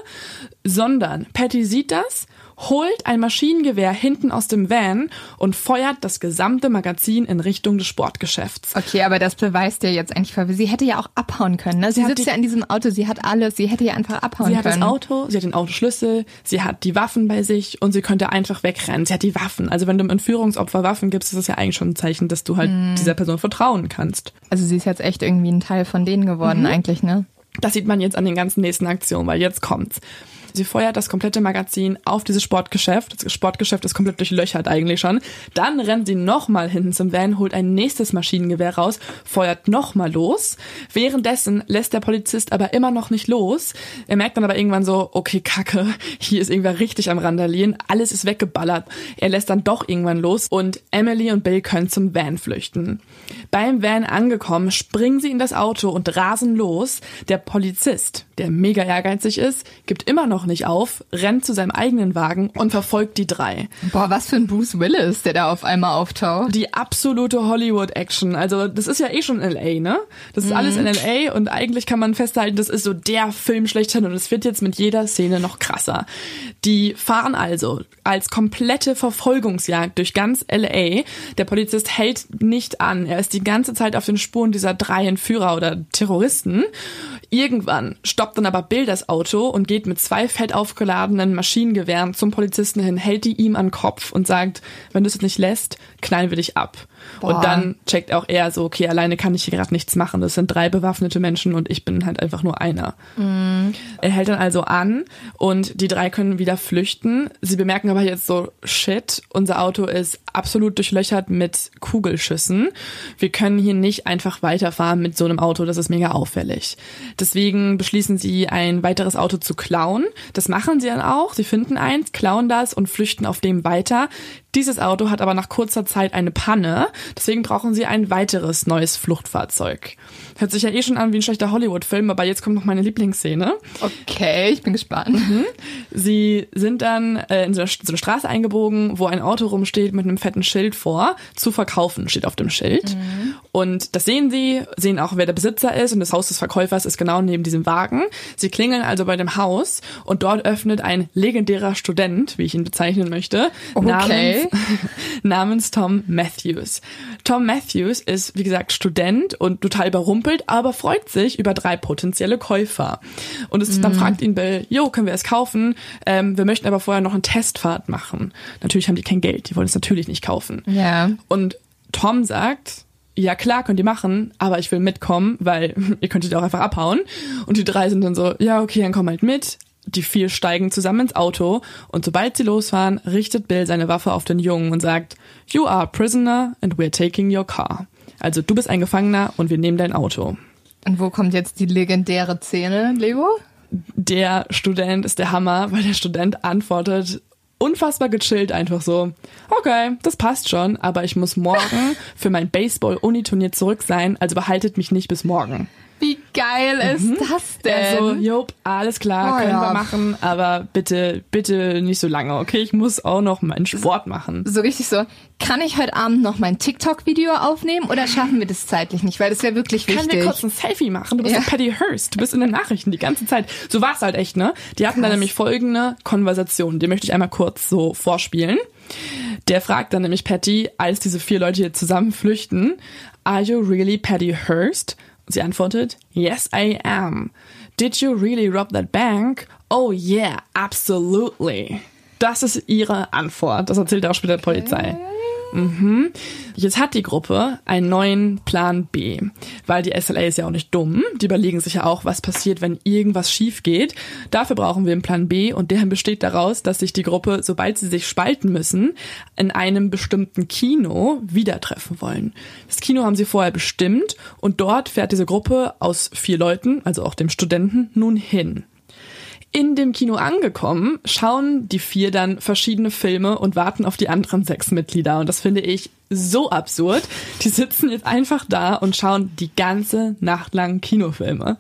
Sondern Patty sieht das, holt ein Maschinengewehr hinten aus dem Van und feuert das gesamte Magazin in Richtung des Sportgeschäfts. Okay, aber das beweist ja jetzt eigentlich, weil sie hätte ja auch abhauen können. Ne? Sie, sie sitzt ja in diesem Auto, sie hat alles, sie hätte ja einfach abhauen können. Sie hat das Auto, sie hat den Autoschlüssel, sie hat die Waffen bei sich und sie könnte einfach wegrennen. Sie hat die Waffen. Also wenn du einem Entführungsopfer Waffen gibst, ist das ja eigentlich schon ein Zeichen, dass du halt mm. dieser Person vertrauen kannst. Also sie ist jetzt echt irgendwie ein Teil von denen geworden mhm. eigentlich, ne? Das sieht man jetzt an den ganzen nächsten Aktionen, weil jetzt kommt's. Sie feuert das komplette Magazin auf dieses Sportgeschäft. Das Sportgeschäft ist komplett durchlöchert eigentlich schon. Dann rennt sie nochmal hinten zum Van, holt ein nächstes Maschinengewehr raus, feuert nochmal los. Währenddessen lässt der Polizist aber immer noch nicht los. Er merkt dann aber irgendwann so, okay, kacke, hier ist irgendwer richtig am Randalieren. Alles ist weggeballert. Er lässt dann doch irgendwann los und Emily und Bill können zum Van flüchten. Beim Van angekommen, springen sie in das Auto und rasen los. Der Polizist, der mega ehrgeizig ist, gibt immer noch nicht auf, rennt zu seinem eigenen Wagen und verfolgt die drei. Boah, was für ein Bruce Willis, der da auf einmal auftaucht. Die absolute Hollywood-Action. Also das ist ja eh schon L.A., ne? Das ist mhm. alles in L.A. und eigentlich kann man festhalten, das ist so der Film schlechthin und es wird jetzt mit jeder Szene noch krasser. Die fahren also als komplette Verfolgungsjagd durch ganz L.A. Der Polizist hält nicht an. Er ist die ganze Zeit auf den Spuren dieser drei Entführer oder Terroristen. Irgendwann stoppt dann aber Bill das Auto und geht mit zwei fett aufgeladenen Maschinengewehren zum Polizisten hin, hält die ihm an den Kopf und sagt, wenn du es nicht lässt, knallen wir dich ab. Boah. Und dann checkt auch er so, okay, alleine kann ich hier gerade nichts machen. Das sind drei bewaffnete Menschen und ich bin halt einfach nur einer. Mhm. Er hält dann also an und die drei können wieder flüchten. Sie bemerken aber jetzt so, shit, unser Auto ist absolut durchlöchert mit Kugelschüssen. Wir können hier nicht einfach weiterfahren mit so einem Auto, das ist mega auffällig. Deswegen beschließen sie, ein weiteres Auto zu klauen. Das machen sie dann auch. Sie finden eins, klauen das und flüchten auf dem weiter. Dieses Auto hat aber nach kurzer Zeit eine Panne, deswegen brauchen sie ein weiteres neues Fluchtfahrzeug. Hört sich ja eh schon an wie ein schlechter Hollywood-Film, aber jetzt kommt noch meine Lieblingsszene. Okay, ich bin gespannt. Mhm. Sie sind dann äh, in so eine, so eine, Straße eingebogen, wo ein Auto rumsteht mit einem fetten Schild vor. Zu verkaufen steht auf dem Schild. Mhm. Und das sehen sie, sehen auch, wer der Besitzer ist und das Haus des Verkäufers ist genau neben diesem Wagen. Sie klingeln also bei dem Haus und dort öffnet ein legendärer Student, wie ich ihn bezeichnen möchte, okay. namens, <laughs> namens Tom Matthews. Tom Matthews ist, wie gesagt, Student und total überrumpelt, aber freut sich über drei potenzielle Käufer. Und es, mhm. dann fragt ihn Bill, jo, können wir es kaufen? Ähm, wir möchten aber vorher noch eine Testfahrt machen. Natürlich haben die kein Geld, die wollen es natürlich nicht kaufen. Ja. Und Tom sagt, ja klar, könnt ihr machen, aber ich will mitkommen, weil <laughs> ihr könntet auch einfach abhauen. Und die drei sind dann so, ja okay, dann komm halt mit. Die vier steigen zusammen ins Auto und sobald sie losfahren, richtet Bill seine Waffe auf den Jungen und sagt, You are a prisoner and we're taking your car. Also du bist ein Gefangener und wir nehmen dein Auto. Und wo kommt jetzt die legendäre Szene, Lego? der Student ist der Hammer, weil der Student antwortet unfassbar gechillt einfach so, okay, das passt schon, aber ich muss morgen <laughs> für mein Baseball-Uni-Turnier zurück sein, also behaltet mich nicht bis morgen. Wie geil ist das denn? Also, Job, alles klar, Oh, können ja. wir machen, aber bitte, bitte nicht so lange, okay? Ich muss auch noch meinen Sport machen. so richtig so, kann ich heute Abend noch mein TikTok-Video aufnehmen oder schaffen wir das zeitlich nicht? Weil das wäre wirklich Können wichtig. wir kurz ein Selfie machen? Du bist Ja. Patty Hearst. Du bist in den Nachrichten die ganze Zeit. So war es halt echt, ne? Die hatten dann nämlich folgende Konversation. Die möchte ich einmal kurz so vorspielen. Der fragt dann nämlich Patty, als diese vier Leute hier zusammen flüchten, Are you really Patty Hearst? Sie antwortet, Yes, I am. Did you really rob that bank? Oh yeah, absolutely. Das ist ihre Antwort. Das erzählt er auch später der Polizei. Mhm. Jetzt hat die Gruppe einen neuen Plan B, weil die SLA ist ja auch nicht dumm. Die überlegen sich ja auch, was passiert, wenn irgendwas schief geht. Dafür brauchen wir einen Plan B und der besteht daraus, dass sich die Gruppe, sobald sie sich spalten müssen, in einem bestimmten Kino wieder treffen wollen. Das Kino haben sie vorher bestimmt und dort fährt diese Gruppe aus vier Leuten, also auch dem Studenten, nun hin. In dem Kino angekommen, schauen die vier dann verschiedene Filme und warten auf die anderen sechs Mitglieder. Und das finde ich so absurd. Die sitzen jetzt einfach da und schauen die ganze Nacht lang Kinofilme.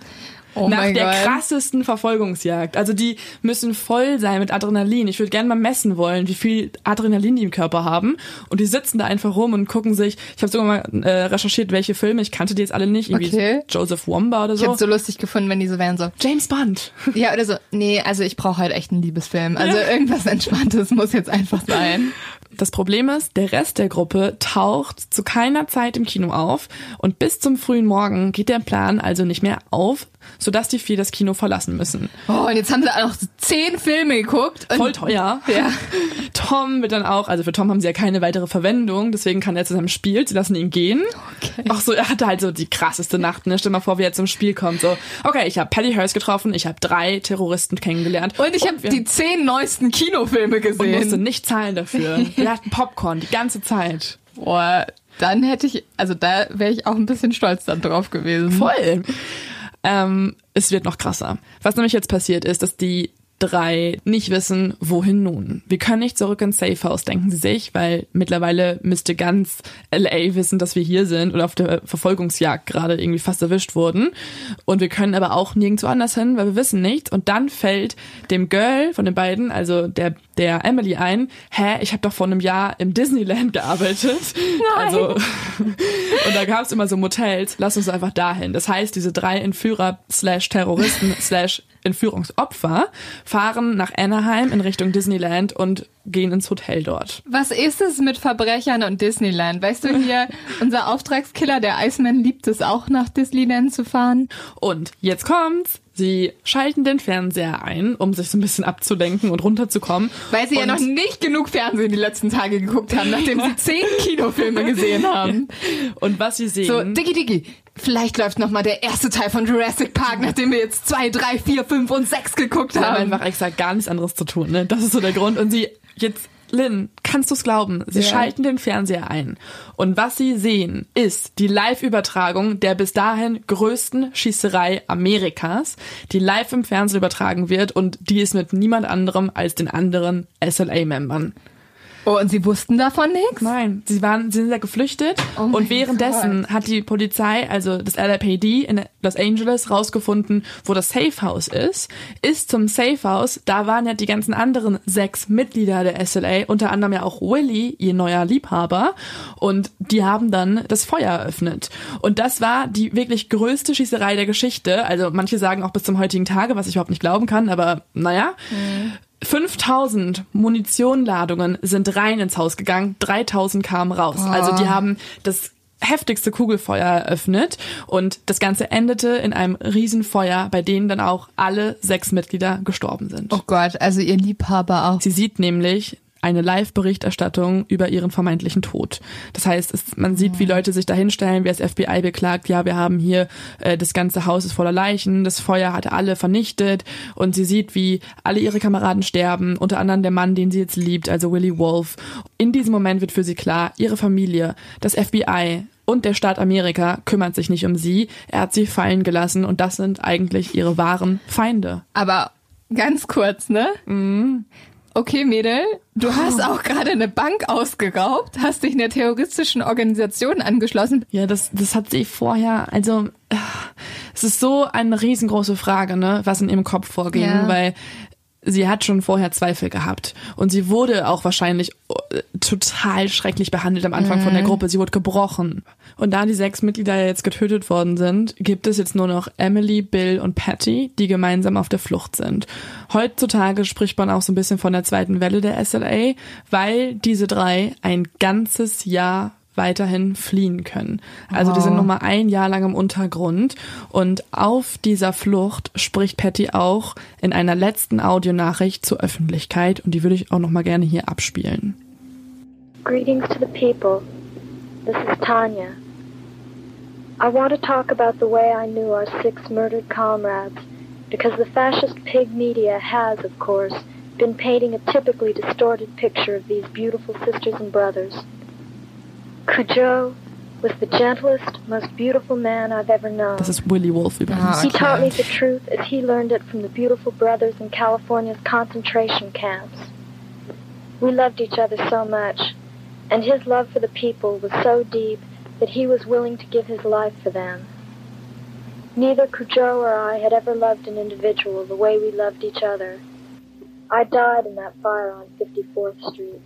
Oh Nach der Gott. krassesten Verfolgungsjagd. Also die müssen voll sein mit Adrenalin. Ich würde gerne mal messen wollen, wie viel Adrenalin die im Körper haben. Und die sitzen da einfach rum und gucken sich. Ich habe sogar mal äh, recherchiert, welche Filme. Ich kannte die jetzt alle nicht. Irgendwie Okay. Joseph Womba oder ich so. hätte so lustig gefunden, wenn die so wären so, James Bond. ja oder so, nee, also ich brauche halt echt einen Liebesfilm. Also irgendwas Entspanntes muss jetzt einfach sein. Das Problem ist, der Rest der Gruppe taucht zu keiner Zeit im Kino auf und bis zum frühen Morgen geht der Plan also nicht mehr auf, sodass die vier das Kino verlassen müssen. Oh, und jetzt haben sie auch noch zehn Filme geguckt. Voll teuer. <laughs> Ja. Tom wird dann auch, also für Tom haben sie ja keine weitere Verwendung, deswegen kann er zu seinem Spiel, sie lassen ihn gehen. Okay. Auch so, er hatte halt so die krasseste Nacht, ne? Stell mal vor, wie er zum Spiel kommt, so, okay, ich habe Patty Hearst getroffen, ich habe drei Terroristen kennengelernt. Und ich habe die zehn neuesten Kinofilme und musste gesehen. nicht zahlen dafür. <laughs> Wir hatten Popcorn die ganze Zeit. Boah, dann hätte ich, also da wäre ich auch ein bisschen stolz dann drauf gewesen. Voll. Ähm, es wird noch krasser. Was nämlich jetzt passiert ist, dass die drei nicht wissen, wohin nun. Wir können nicht zurück ins Safe House, denken sie sich, weil mittlerweile müsste ganz LA wissen, dass wir hier sind und auf der Verfolgungsjagd gerade irgendwie fast erwischt wurden. Und wir können aber auch nirgendwo anders hin, weil wir wissen nichts. Und dann fällt dem Girl von den beiden, also der, der Emily ein, hä, ich habe doch vor einem Jahr im Disneyland gearbeitet. Nein. Also <laughs> und da gab es immer so Motels, lass uns einfach dahin. Das heißt, diese drei Entführer slash Terroristen <laughs> slash Entführungsopfer fahren nach Anaheim in Richtung Disneyland und gehen ins Hotel dort. Was ist es mit Verbrechern und Disneyland? Weißt du hier, <laughs> unser Auftragskiller, der Iceman, liebt es auch nach Disneyland zu fahren. Und jetzt kommt's. Sie schalten den Fernseher ein, um sich so ein bisschen abzulenken und runterzukommen. Weil sie ja Und- noch nicht genug Fernsehen die letzten Tage geguckt haben, nachdem sie <laughs> zehn Kinofilme gesehen haben. Und was sie sehen. So, Diggi Diggi, vielleicht läuft noch mal der erste Teil von Jurassic Park, nachdem wir jetzt zwei, drei, vier, fünf und sechs geguckt haben haben. einfach extra gar nichts anderes zu tun. Ne? Das ist so der Grund. Und sie jetzt, Lynn, kannst du es glauben? Sie Ja. schalten den Fernseher ein. Und was sie sehen, ist die Live-Übertragung der bis dahin größten Schießerei Amerikas, die live im Fernsehen übertragen wird. Und die ist mit niemand anderem als den anderen SLA-Membern. Oh, und sie wussten davon nichts? Nein, sie waren, sie sind ja geflüchtet. Oh und währenddessen hat die Polizei, also das LAPD in Los Angeles rausgefunden, wo das Safe House ist, ist zum Safe House, da waren ja die ganzen anderen sechs Mitglieder der SLA, unter anderem ja auch Willie, ihr neuer Liebhaber. Und die haben dann das Feuer eröffnet. Und das war die wirklich größte Schießerei der Geschichte, also manche sagen auch bis zum heutigen Tage, was ich überhaupt nicht glauben kann, aber naja. 5000 Munitionladungen sind rein ins Haus gegangen, 3000 kamen raus. Also die haben das heftigste Kugelfeuer eröffnet und das Ganze endete in einem Riesenfeuer, bei denen dann auch alle sechs Mitglieder gestorben sind. Oh Gott, also ihr Liebhaber auch. Sie sieht nämlich eine Live-Berichterstattung über ihren vermeintlichen Tod. Das heißt, es, man sieht, wie Leute sich da hinstellen, wie das FBI beklagt, ja, wir haben hier, äh, das ganze Haus ist voller Leichen, das Feuer hat alle vernichtet und sie sieht, wie alle ihre Kameraden sterben, unter anderem der Mann, den sie jetzt liebt, also Willie Wolf. In diesem Moment wird für sie klar, ihre Familie, das FBI, Und der Staat Amerika kümmert sich nicht um sie. Er hat sie fallen gelassen und das sind eigentlich ihre wahren Feinde. Aber ganz kurz, ne? Mhm. Okay, Mädel, du hast auch gerade eine Bank ausgeraubt, hast dich einer terroristischen Organisation angeschlossen. Ja, das, das hat sie vorher, also äh, es ist so eine riesengroße Frage, ne, was in ihrem Kopf vorging, Ja. weil sie hat schon vorher Zweifel gehabt und sie wurde auch wahrscheinlich äh, total schrecklich behandelt am Anfang von der Gruppe. Sie wurde gebrochen. Und da die sechs Mitglieder jetzt getötet worden sind, gibt es jetzt nur noch Emily, Bill und Patty, die gemeinsam auf der Flucht sind. Heutzutage spricht man auch so ein bisschen von der zweiten Welle der SLA, weil diese drei ein ganzes Jahr weiterhin fliehen können. Also die sind noch mal ein Jahr lang im Untergrund und auf dieser Flucht spricht Patty auch in einer letzten Audionachricht zur Öffentlichkeit und die würde ich auch noch mal gerne hier abspielen. Greetings to the people. This is Tanya. I want to talk about the way I knew our six murdered comrades, because the fascist pig media has, of course, been painting a typically distorted picture of these beautiful sisters and brothers. Cujo was the gentlest, most beautiful man I've ever known. Das ist Willy Wolf übrigens. Ah, he taught me the truth as he learned it from the beautiful brothers in California's concentration camps. We loved each other so much, and his love for the people was so deep that he was willing to give his life for them. Neither Cujo or I had ever loved an individual the way we loved each other. I died in that fire on 54th Street,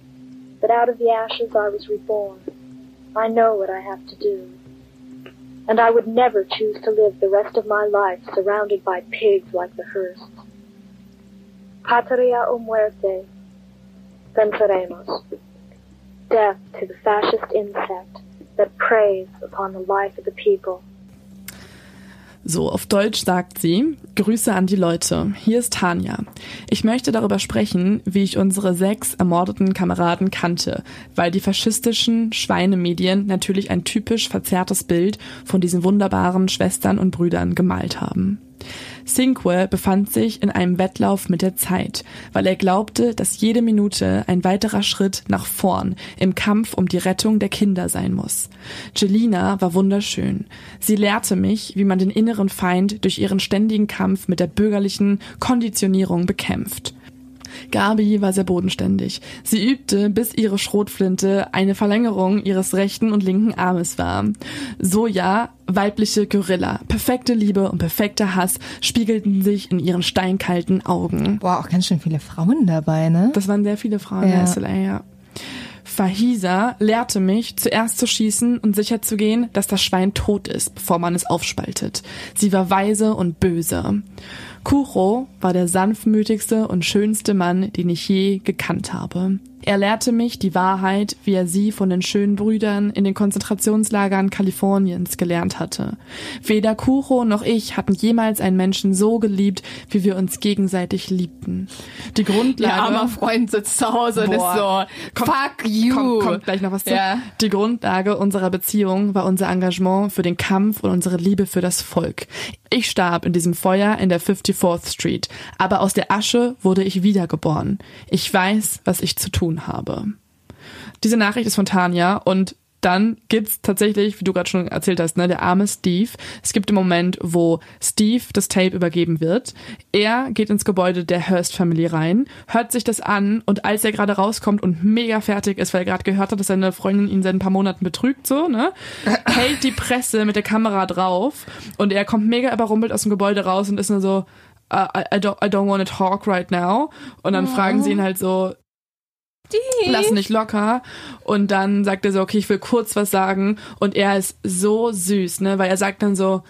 but out of the ashes I was reborn. I know what I have to do and I would never choose to live the rest of my life surrounded by pigs like the Hearsts. Patria o muerte, venceremos. Death to the fascist insect that preys upon the life of the people. So, auf Deutsch sagt sie, Grüße an die Leute. Hier ist Tanja. Ich möchte darüber sprechen, wie ich unsere sechs ermordeten Kameraden kannte, weil die faschistischen Schweinemedien natürlich ein typisch verzerrtes Bild von diesen wunderbaren Schwestern und Brüdern gemalt haben. Cinque befand sich in einem Wettlauf mit der Zeit, weil er glaubte, dass jede Minute ein weiterer Schritt nach vorn im Kampf um die Rettung der Kinder sein muss. Jelina war wunderschön. Sie lehrte mich, wie man den inneren Feind durch ihren ständigen Kampf mit der bürgerlichen Konditionierung bekämpft. Gabi war sehr bodenständig. Sie übte, bis ihre Schrotflinte eine Verlängerung ihres rechten und linken Armes war. Soja, weibliche Gorilla, perfekte Liebe und perfekter Hass spiegelten sich in ihren steinkalten Augen. Boah, auch ganz schön viele Frauen dabei, ne? Das waren sehr viele Frauen Ja. der SLA, ja. Fahisa lehrte mich, zuerst zu schießen und sicherzugehen, dass das Schwein tot ist, bevor man es aufspaltet. Sie war weise und böse. Kuro war der sanftmütigste und schönste Mann, den ich je gekannt habe. Er lehrte mich die Wahrheit, wie er sie von den schönen Brüdern in den Konzentrationslagern Kaliforniens gelernt hatte. Weder Kuro noch ich hatten jemals einen Menschen so geliebt, wie wir uns gegenseitig liebten. Die Grundlage Ihr armer Freund sitzt zu Hause und ist so, fuck you. Kommt, kommt gleich noch was zu. Ja. Die Grundlage unserer Beziehung war unser Engagement für den Kampf und unsere Liebe für das Volk. Ich starb in diesem Feuer in der 54th Street, aber aus der Asche wurde ich wiedergeboren. Ich weiß, was ich zu tun habe. Diese Nachricht ist von Tanja und dann gibt's tatsächlich, wie du gerade schon erzählt hast, ne, der arme Steve. Es gibt den Moment, wo Steve das Tape übergeben wird. Er geht ins Gebäude der Hearst Family rein, hört sich das an und als er gerade rauskommt und mega fertig ist, weil er gerade gehört hat, dass seine Freundin ihn seit ein paar Monaten betrügt, so, ne, <laughs> hält die Presse mit der Kamera drauf und er kommt mega überrumpelt aus dem Gebäude raus und ist nur so, uh, I, I don't, I don't want to talk right now. Und dann fragen sie ihn halt so, lass nicht locker. Und dann sagt er so, okay, ich will kurz was sagen. Und er ist so süß, ne, weil er sagt dann so,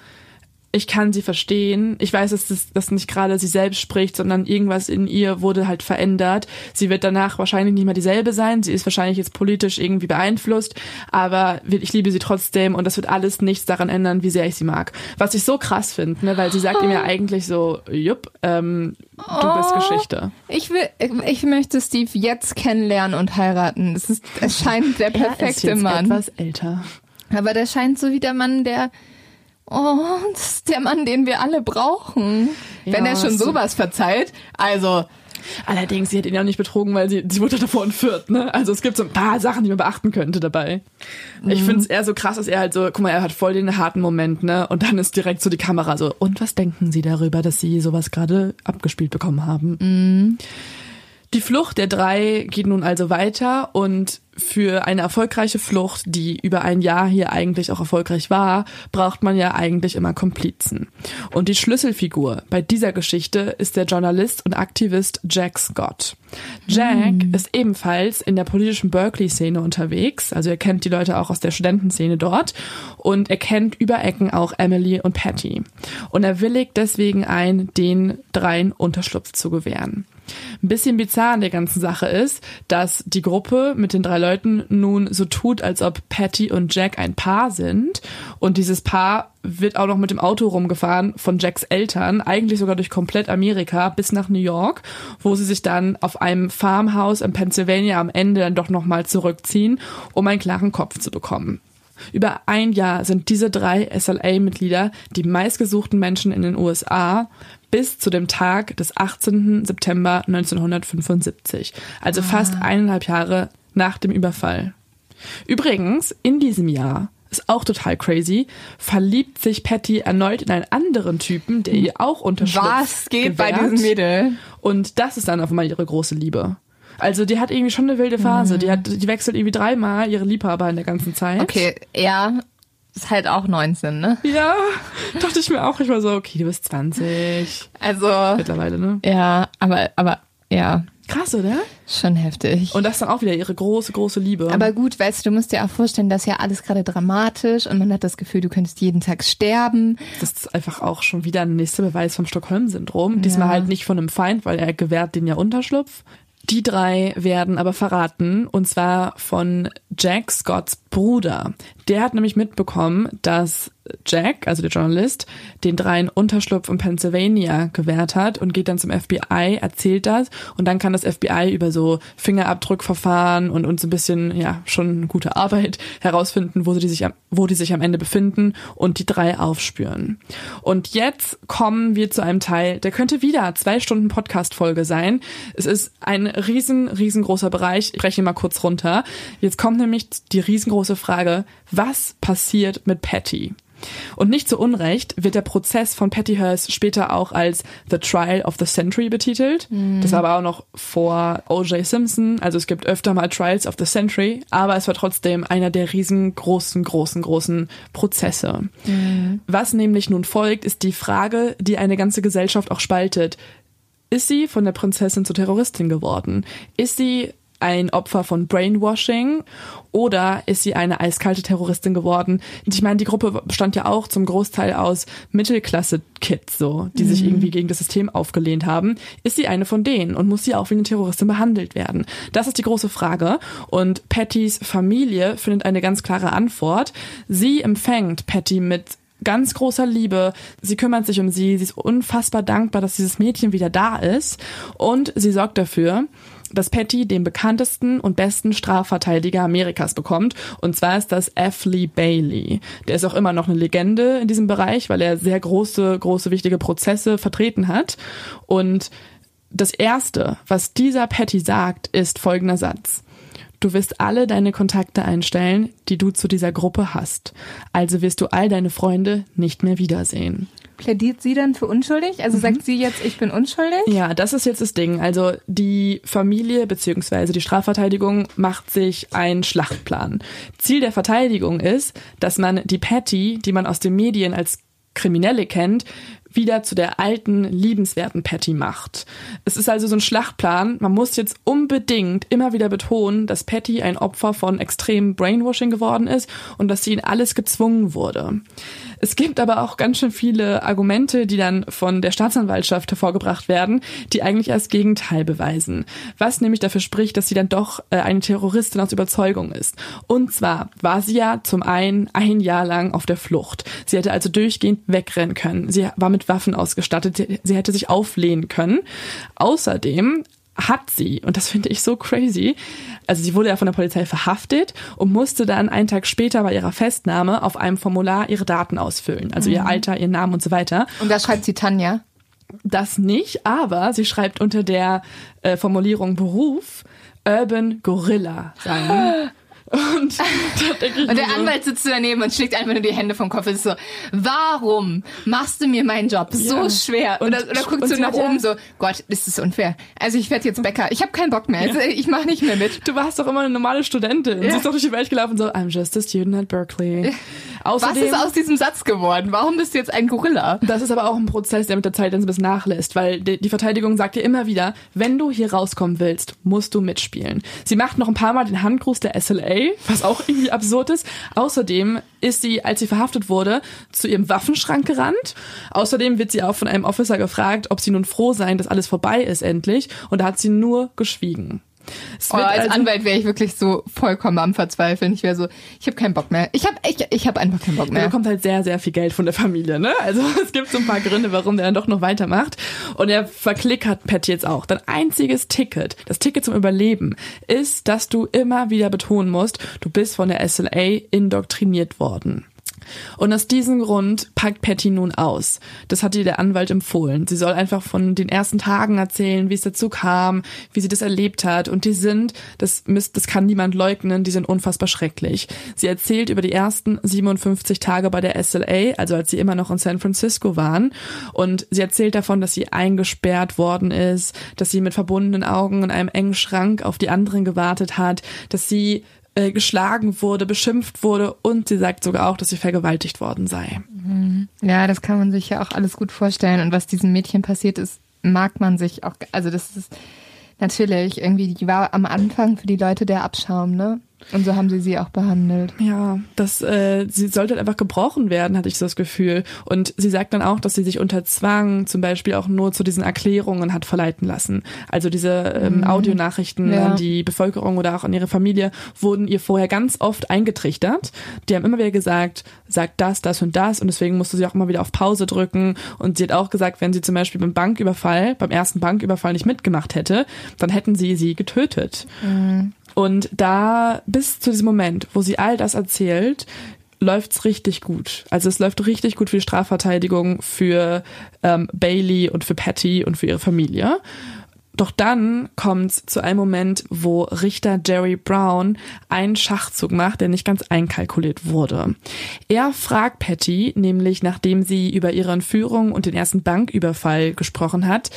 ich kann sie verstehen. Ich weiß, dass das, das nicht gerade sie selbst spricht, sondern irgendwas in ihr wurde halt verändert. Sie wird danach wahrscheinlich nicht mehr dieselbe sein. Sie ist wahrscheinlich jetzt politisch irgendwie beeinflusst, aber ich liebe sie trotzdem und das wird alles nichts daran ändern, wie sehr ich sie mag. Was ich so krass finde, ne, weil sie sagt ihm ja eigentlich so, jupp, ähm, du bist Geschichte. Ich will, ich möchte Steve jetzt kennenlernen und heiraten. Es ist, es scheint der <laughs> Er ist perfekte jetzt Mann. etwas älter. Aber der scheint so wie der Mann, der, oh, das ist der Mann, den wir alle brauchen. Wenn Ja, er schon so- sowas verzeiht. Also, Allerdings, sie hat ihn ja auch nicht betrogen, weil sie, sie wurde davor entführt, ne? Also es gibt so ein paar Sachen, die man beachten könnte dabei. Ich finde es eher so krass, dass er halt so, guck mal, er hat voll den harten Moment, ne? Und dann ist direkt so die Kamera so, und was denken Sie darüber, dass Sie sowas gerade abgespielt bekommen haben? Die Flucht der drei geht nun also weiter und für eine erfolgreiche Flucht, die über ein Jahr hier eigentlich auch erfolgreich war, braucht man ja eigentlich immer Komplizen. Und die Schlüsselfigur bei dieser Geschichte ist der Journalist und Aktivist Jack Scott. Jack ist ebenfalls in der politischen Berkeley-Szene unterwegs, also er kennt die Leute auch aus der Studentenszene dort und er kennt über Ecken auch Emily und Patty. Und er willigt deswegen ein, den dreien Unterschlupf zu gewähren. Ein bisschen bizarr an der ganzen Sache ist, dass die Gruppe mit den drei Leuten nun so tut, als ob Patty und Jack ein Paar sind. Und dieses Paar wird auch noch mit dem Auto rumgefahren von Jacks Eltern, eigentlich sogar durch komplett Amerika bis nach New York, wo sie sich dann auf einem Farmhaus in Pennsylvania am Ende dann doch nochmal zurückziehen, um einen klaren Kopf zu bekommen. Über ein Jahr sind diese drei SLA-Mitglieder die meistgesuchten Menschen in den USA bis zu dem Tag des 18. September 1975, also fast eineinhalb Jahre nach dem Überfall. Übrigens, in diesem Jahr ist auch total crazy, verliebt sich Patty erneut in einen anderen Typen, der ihr auch unterstützt. Was geht bei diesem Mädel? Und das ist dann auf einmal ihre große Liebe. Also die hat irgendwie schon eine wilde Phase. Die hat, die wechselt irgendwie dreimal ihre Liebhaber in der ganzen Zeit. Okay, er ist halt auch 19, ne? Ja, <laughs> dachte ich mir auch. Ich war so, okay, du bist 20 Also, mittlerweile, ne? ja, aber, aber, ja, Krass, oder? schon heftig. Und das ist dann auch wieder ihre große, große Liebe. aber gut, weißt du, du musst dir auch vorstellen, das ist ja alles gerade dramatisch und man hat das Gefühl, du könntest jeden Tag sterben. das ist einfach auch schon wieder ein nächster Beweis vom Stockholm-Syndrom. Diesmal Ja. halt nicht von einem Feind, weil er gewährt den ja Unterschlupf. Die drei werden aber verraten, und zwar von Jack Scotts Bruder. Der hat nämlich mitbekommen, dass Jack, also der Journalist, den dreien Unterschlupf in Pennsylvania gewährt hat und geht dann zum FBI, erzählt das und dann kann das FBI über so Fingerabdrückverfahren und uns ein bisschen, ja, schon gute Arbeit herausfinden, wo die sich am, wo die sich am Ende befinden und die drei aufspüren. Und jetzt kommen wir zu einem Teil, der könnte wieder zwei Stunden Podcast-Folge sein. Es ist ein riesen, riesengroßer Bereich. Ich breche mal kurz runter. Jetzt kommt nämlich die riesengroße Frage, was passiert mit Patty? Und nicht zu Unrecht wird der Prozess von Patty Hearst später auch als The Trial of the Century betitelt. Das war aber auch noch vor O.J. Simpson. Also es gibt öfter mal Trials of the Century, aber es war trotzdem einer der riesengroßen, großen, großen Prozesse. Was nämlich nun folgt, ist die Frage, die eine ganze Gesellschaft auch spaltet. Ist sie von der Prinzessin zur Terroristin geworden? Ist sie ein Opfer von Brainwashing oder ist sie eine eiskalte Terroristin geworden? Ich meine, die Gruppe bestand ja auch zum Großteil aus Mittelklasse-Kids, so, die sich irgendwie gegen das System aufgelehnt haben. Ist sie eine von denen und muss sie auch wie eine Terroristin behandelt werden? Das ist die große Frage. Und Pattys Familie findet eine ganz klare Antwort. Sie empfängt Patty mit ganz großer Liebe. Sie kümmert sich um sie. Sie ist unfassbar dankbar, dass dieses Mädchen wieder da ist. Und sie sorgt dafür, dass Patty den bekanntesten und besten Strafverteidiger Amerikas bekommt. Und zwar ist das F. Lee Bailey. Der ist auch immer noch eine Legende in diesem Bereich, weil er sehr große, große, wichtige Prozesse vertreten hat. Und das Erste, was dieser Patty sagt, ist folgender Satz. Du wirst alle deine Kontakte einstellen, die du zu dieser Gruppe hast. Also wirst du all deine Freunde nicht mehr wiedersehen. Plädiert sie dann für unschuldig? Also sagt sie jetzt, ich bin unschuldig? Ja, das ist jetzt das Ding. Also die Familie beziehungsweise die Strafverteidigung macht sich einen Schlachtplan. Ziel der Verteidigung ist, dass man die Patty, die man aus den Medien als Kriminelle kennt, wieder zu der alten, liebenswerten Patty macht. Es ist also so ein Schlachtplan. Man muss jetzt unbedingt immer wieder betonen, dass Patty ein Opfer von extremem Brainwashing geworden ist und dass sie in alles gezwungen wurde. Es gibt aber auch ganz schön viele Argumente, die dann von der Staatsanwaltschaft hervorgebracht werden, die eigentlich das Gegenteil beweisen. Was nämlich dafür spricht, dass sie dann doch äh, eine Terroristin aus Überzeugung ist. Und zwar war sie ja zum einen ein Jahr lang auf der Flucht. Sie hätte also durchgehend wegrennen können. Sie war mit Waffen ausgestattet. Sie hätte sich auflehnen können. Außerdem hat sie, und das finde ich so crazy, also sie wurde ja von der Polizei verhaftet und musste dann einen Tag später bei ihrer Festnahme auf einem Formular ihre Daten ausfüllen. Also ihr Alter, ihr Namen und so weiter. Und da schreibt sie Tanja. Das nicht, aber sie schreibt unter der äh, Formulierung Beruf Urban Gorilla sein. <gasps> Und, <laughs> Und der Anwalt sitzt daneben und schlägt einfach nur die Hände vom Kopf und ist so, warum machst du mir meinen Job so Ja. schwer? Und- oder oder und so sie nach hat ja- oben so, Gott, ist das unfair. Also ich werde jetzt Bäcker. Ich habe keinen Bock mehr. Also ich mache nicht mehr mit. Du warst doch immer eine normale Studentin. Sie ist doch durch die Welt gelaufen und so, I'm just a student at Berkeley. Was Außerdem, ist aus diesem Satz geworden? Warum bist du jetzt ein Gorilla? das ist aber auch ein Prozess, der mit der Zeit dann so ein bisschen nachlässt, weil die, die Verteidigung sagt dir immer wieder, wenn du hier rauskommen willst, musst du mitspielen. Sie macht noch ein paar Mal den Handgruß der SLA, was auch irgendwie absurd ist. Außerdem ist sie, als sie verhaftet wurde, zu ihrem Waffenschrank gerannt. Außerdem wird sie auch von einem Officer gefragt, ob sie nun froh seien, dass alles vorbei ist endlich. Und da hat sie nur geschwiegen. Oh, als also- Anwalt wäre ich wirklich so vollkommen am Verzweifeln. Ich wäre so, ich habe keinen Bock mehr. Ich habe ich, ich hab einfach keinen Bock Er mehr. bekommt halt sehr, sehr viel Geld von der Familie, ne? Also <laughs> es gibt so ein paar Gründe, warum der dann doch noch weitermacht. Und er verklickert Patty jetzt auch. Dein einziges Ticket, das Ticket zum Überleben, ist, dass du immer wieder betonen musst, du bist von der SLA indoktriniert worden. Und aus diesem Grund packt Patty nun aus. Das hat ihr der Anwalt empfohlen. Sie soll einfach von den ersten Tagen erzählen, wie es dazu kam, wie sie das erlebt hat. Und die sind, das, müsst, das kann niemand leugnen, die sind unfassbar schrecklich. Sie erzählt über die ersten 57 Tage bei der SLA, also als sie immer noch in San Francisco waren. Und sie erzählt davon, dass sie eingesperrt worden ist, dass sie mit verbundenen Augen in einem engen Schrank auf die anderen gewartet hat, dass sie äh, geschlagen wurde, beschimpft wurde und sie sagt sogar auch, dass sie vergewaltigt worden sei. Ja, das kann man sich ja auch alles gut vorstellen. Und was diesem Mädchen passiert ist, mag man sich auch, also das ist natürlich irgendwie, die war am Anfang für die Leute der Abschaum, ne? Und so haben sie sie auch behandelt. Ja, das, äh, sie sollte halt einfach gebrochen werden, hatte ich so das Gefühl. Und sie sagt dann auch, dass sie sich unter Zwang zum Beispiel auch nur zu diesen Erklärungen hat verleiten lassen. Also diese ähm, Audionachrichten Ja. an die Bevölkerung oder auch an ihre Familie wurden ihr vorher ganz oft eingetrichtert. Die haben immer wieder gesagt, sag das, das und das und deswegen musste sie auch immer wieder auf Pause drücken. Und sie hat auch gesagt, wenn sie zum Beispiel beim Banküberfall, beim ersten Banküberfall nicht mitgemacht hätte, dann hätten sie sie getötet. Und da bis zu diesem Moment, wo sie all das erzählt, läuft's richtig gut. Also es läuft richtig gut für die Strafverteidigung, für ähm, Bailey und für Patty und für ihre Familie. Doch dann kommt's zu einem Moment, wo Richter Jerry Brown einen Schachzug macht, der nicht ganz einkalkuliert wurde. Er fragt Patty, nämlich nachdem sie über ihre Entführung und den ersten Banküberfall gesprochen hat,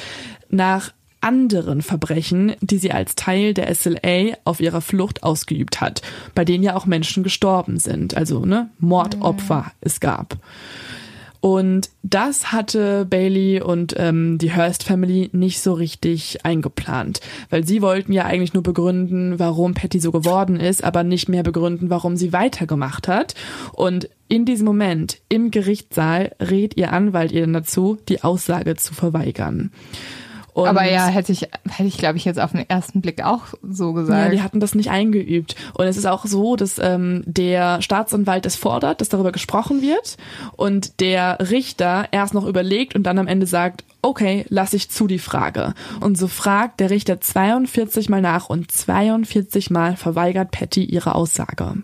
nach anderen Verbrechen, die sie als Teil der SLA auf ihrer Flucht ausgeübt hat, bei denen ja auch Menschen gestorben sind, also ne, Mordopfer es gab. Und das hatte Bailey und ähm, die Hearst Family nicht so richtig eingeplant, weil sie wollten ja eigentlich nur begründen, warum Patty so geworden ist, aber nicht mehr begründen, warum sie weitergemacht hat. Und in diesem Moment im Gerichtssaal rät ihr Anwalt ihr dann dazu, die Aussage zu verweigern. Und Aber ja, hätte ich, hätte ich, glaube ich, jetzt auf den ersten Blick auch so ja, gesagt. die hatten das nicht eingeübt. Und es ist auch so, dass ähm, der Staatsanwalt es fordert, dass darüber gesprochen wird und der Richter erst noch überlegt und dann am Ende sagt, okay, lass ich zu die Frage. Und so fragt der Richter 42 Mal nach und 42 Mal verweigert Patty ihre Aussage.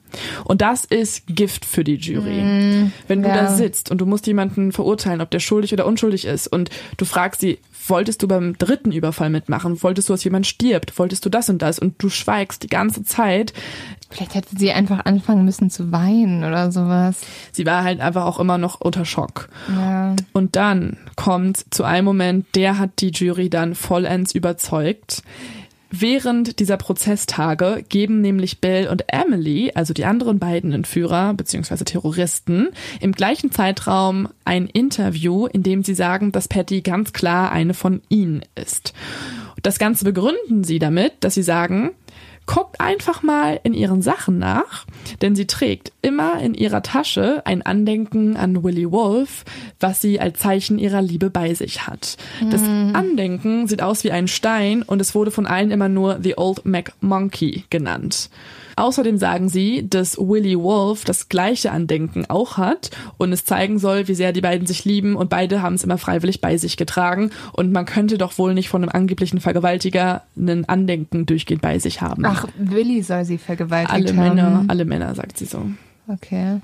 Und das ist Gift für die Jury. Wenn du ja. da sitzt und du musst jemanden verurteilen, ob der schuldig oder unschuldig ist und du fragst sie, wolltest du beim dritten Überfall mitmachen? Wolltest du, dass jemand stirbt? Wolltest du das und das? Und du schweigst die ganze Zeit. Vielleicht hätte sie einfach anfangen müssen zu weinen oder sowas. Sie war halt einfach auch immer noch unter Schock. Ja. Und dann kommt zu einem Moment, der hat die Jury dann vollends überzeugt. Während dieser Prozesstage geben nämlich Bill und Emily, also die anderen beiden Entführer bzw. Terroristen, im gleichen Zeitraum ein Interview, in dem sie sagen, dass Patty ganz klar eine von ihnen ist. Das Ganze begründen sie damit, dass sie sagen, guckt einfach mal in ihren Sachen nach, denn sie trägt immer in ihrer Tasche ein Andenken an Willie Wolf, was sie als Zeichen ihrer Liebe bei sich hat. Das Andenken sieht aus wie ein Stein und es wurde von allen immer nur The Old Mac Monkey genannt. Außerdem sagen sie, dass Willie Wolf das gleiche Andenken auch hat und es zeigen soll, wie sehr die beiden sich lieben und beide haben es immer freiwillig bei sich getragen und man könnte doch wohl nicht von einem angeblichen Vergewaltiger ein Andenken durchgehend bei sich haben. Ach, Willi soll sie vergewaltigt alle haben. Männer, alle Männer, sagt sie so. Okay.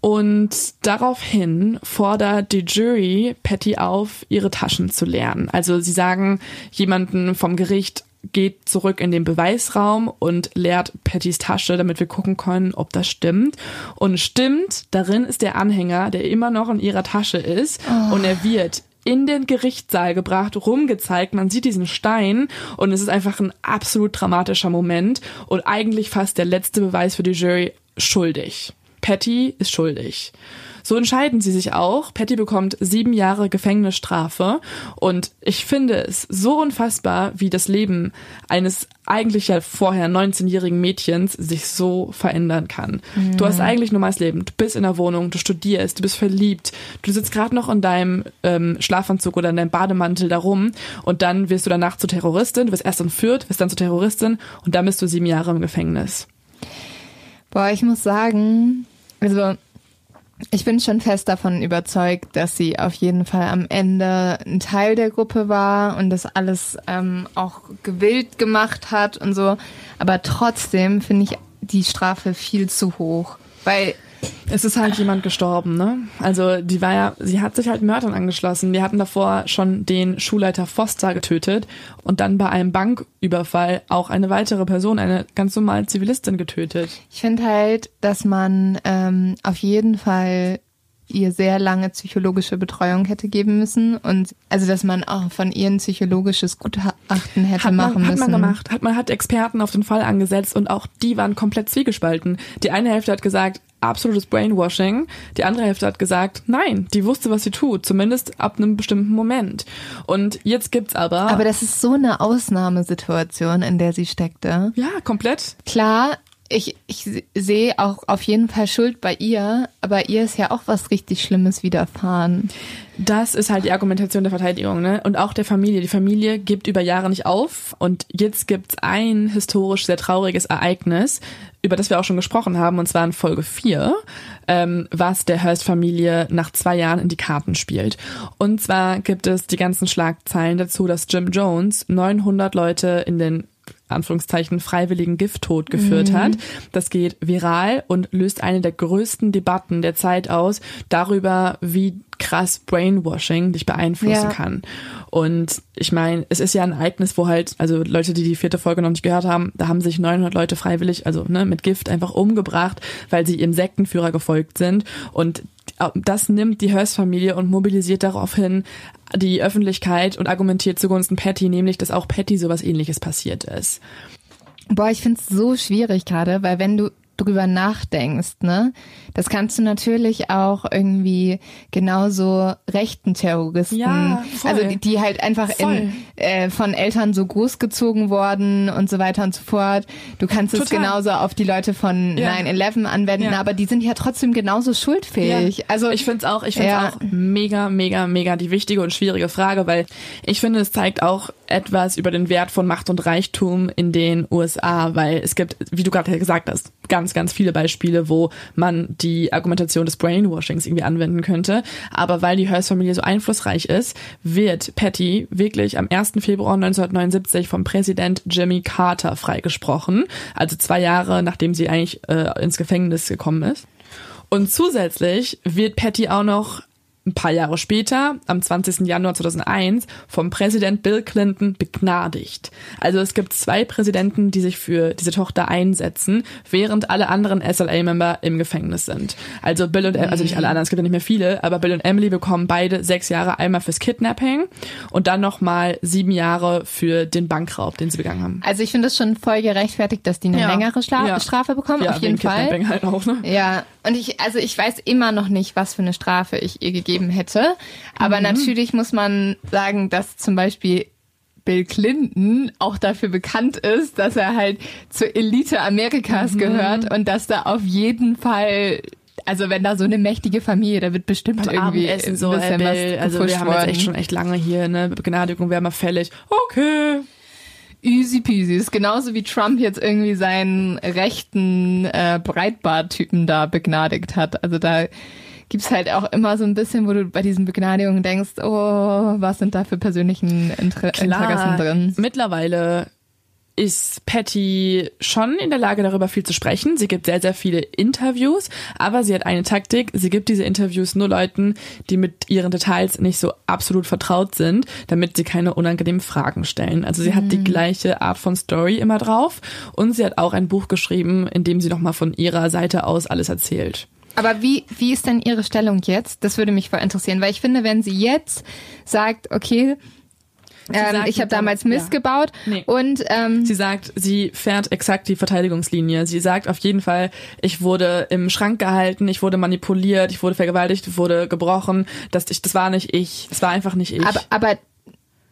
Und daraufhin fordert die Jury Patty auf, ihre Taschen zu leeren. Also sie sagen jemanden vom Gericht, geht zurück in den Beweisraum und leert Pattys Tasche, damit wir gucken können, ob das stimmt. Und stimmt, darin ist der Anhänger, der immer noch in ihrer Tasche ist. Oh. Und er wird in den Gerichtssaal gebracht, rumgezeigt. Man sieht diesen Stein und es ist einfach ein absolut dramatischer Moment und eigentlich fast der letzte Beweis für die Jury schuldig. Patty ist schuldig. So entscheiden sie sich auch. Patty bekommt sieben Jahre Gefängnisstrafe und ich finde es so unfassbar, wie das Leben eines eigentlich ja vorher 19-jährigen Mädchens sich so verändern kann. Mhm. Du hast eigentlich normales Leben. Du bist in der Wohnung, du studierst, du bist verliebt, du sitzt gerade noch in deinem ähm, Schlafanzug oder in deinem Bademantel darum und dann wirst du danach zur Terroristin. Du wirst erst entführt, wirst dann zur Terroristin und dann bist du sieben Jahre im Gefängnis. Boah, ich muss sagen, also ich bin schon fest davon überzeugt, dass sie auf jeden Fall am Ende ein Teil der Gruppe war und das alles ähm, auch gewillt gemacht hat und so. Aber trotzdem finde ich die Strafe viel zu hoch, weil es ist halt jemand gestorben, ne? Also die war ja, sie hat sich halt Mördern angeschlossen. Die hatten davor schon den Schulleiter Foster getötet und dann bei einem Banküberfall auch eine weitere Person, eine ganz normale Zivilistin getötet. Ich finde halt, dass man ähm, auf jeden Fall ihr sehr lange psychologische Betreuung hätte geben müssen und also dass man auch von ihr ein psychologisches Gutachten hätte man, machen müssen. Hat man gemacht, hat man hat Experten auf den Fall angesetzt und auch die waren komplett zwiegespalten. Die eine Hälfte hat gesagt, absolutes Brainwashing. Die andere Hälfte hat gesagt, nein, die wusste, was sie tut, zumindest ab einem bestimmten Moment. Und jetzt gibt's aber. Aber das ist so eine Ausnahmesituation, in der sie steckte. Ja, komplett. Klar, ich, ich sehe auch auf jeden Fall Schuld bei ihr, aber ihr ist ja auch was richtig Schlimmes widerfahren. Das ist halt die Argumentation der Verteidigung, ne? Und auch der Familie. Die Familie gibt über Jahre nicht auf. Und jetzt gibt's ein historisch sehr trauriges Ereignis, über das wir auch schon gesprochen haben, und zwar in Folge 4, ähm, was der Hearst-Familie nach zwei Jahren in die Karten spielt. Und zwar gibt es die ganzen Schlagzeilen dazu, dass Jim Jones 900 Leute in den Anführungszeichen freiwilligen Gifttod geführt mhm. hat. Das geht viral und löst eine der größten Debatten der Zeit aus darüber, wie krass Brainwashing dich beeinflussen ja. kann. Und ich meine, es ist ja ein Ereignis, wo halt, also Leute, die die vierte Folge noch nicht gehört haben, da haben sich 900 Leute freiwillig, also ne, mit Gift einfach umgebracht, weil sie ihrem Sektenführer gefolgt sind. Und das nimmt die Hearst-Familie und mobilisiert daraufhin die Öffentlichkeit und argumentiert zugunsten Patty, nämlich, dass auch Patty sowas ähnliches passiert ist. Boah, ich find's so schwierig gerade, weil wenn du drüber nachdenkst, ne? Das kannst du natürlich auch irgendwie genauso rechten Terroristen, ja, also die, die halt einfach in, äh, von Eltern so großgezogen worden und so weiter und so fort. Du kannst Total. es genauso auf die Leute von ja. 9-11 anwenden, ja. aber die sind ja trotzdem genauso schuldfähig. Ja. Also ich finde es auch, ich finde ja. auch mega, mega, mega die wichtige und schwierige Frage, weil ich finde, es zeigt auch etwas über den Wert von Macht und Reichtum in den USA, weil es gibt, wie du gerade gesagt hast, ganz, ganz viele Beispiele, wo man die Argumentation des Brainwashings irgendwie anwenden könnte. Aber weil die Hearst-Familie so einflussreich ist, wird Patty wirklich am 1. Februar 1979 vom Präsident Jimmy Carter freigesprochen. Also zwei Jahre, nachdem sie eigentlich äh, ins Gefängnis gekommen ist. Und zusätzlich wird Patty auch noch ein paar Jahre später, am 20. Januar 2001, vom Präsident Bill Clinton begnadigt. Also es gibt zwei Präsidenten, die sich für diese Tochter einsetzen, während alle anderen SLA-Member im Gefängnis sind. Also Bill und, also nicht alle anderen, es gibt ja nicht mehr viele, aber Bill und Emily bekommen beide sechs Jahre einmal fürs Kidnapping und dann nochmal sieben Jahre für den Bankraub, den sie begangen haben. Also ich finde es schon voll gerechtfertigt, dass die eine ja. längere Schla ja. Strafe bekommen, ja, auf jeden Fall. Kidnapping halt auch, ne? Ja, und ich, also ich weiß immer noch nicht, was für eine Strafe ich ihr gegeben hätte. Aber mhm. natürlich muss man sagen, dass zum Beispiel Bill Clinton auch dafür bekannt ist, dass er halt zur Elite Amerikas mhm. gehört und dass da auf jeden Fall also wenn da so eine mächtige Familie, da wird bestimmt Beim irgendwie Abendessen so, ein bisschen Bill, was Also wir haben jetzt echt schon echt lange hier, ne? Begnadigung wäre mal fällig. Okay. Easy peasy. Ist genauso wie Trump jetzt irgendwie seinen rechten äh, Breitbart-Typen da begnadigt hat. Also da gibt's halt auch immer so ein bisschen, wo du bei diesen Begnadigungen denkst, oh, was sind da für persönlichen Inter Klar, Interessen drin? Mittlerweile ist Patty schon in der Lage, darüber viel zu sprechen. Sie gibt sehr, sehr viele Interviews, aber sie hat eine Taktik. Sie gibt diese Interviews nur Leuten, die mit ihren Details nicht so absolut vertraut sind, damit sie keine unangenehmen Fragen stellen. Also sie mhm. hat die mhm. gleiche Art von Story immer drauf und sie hat auch ein Buch geschrieben, in dem sie nochmal von ihrer Seite aus alles erzählt. Aber wie, wie ist denn Ihre Stellung jetzt? Das würde mich voll interessieren, weil ich finde, wenn sie jetzt sagt, okay, ähm, ich habe damals Mist ja. gebaut nee. und ähm, sie sagt, sie fährt exakt die Verteidigungslinie. Sie sagt auf jeden Fall, ich wurde im Schrank gehalten, ich wurde manipuliert, ich wurde vergewaltigt, ich wurde gebrochen. Das, ich, das war nicht ich. Das war einfach nicht ich. Aber, aber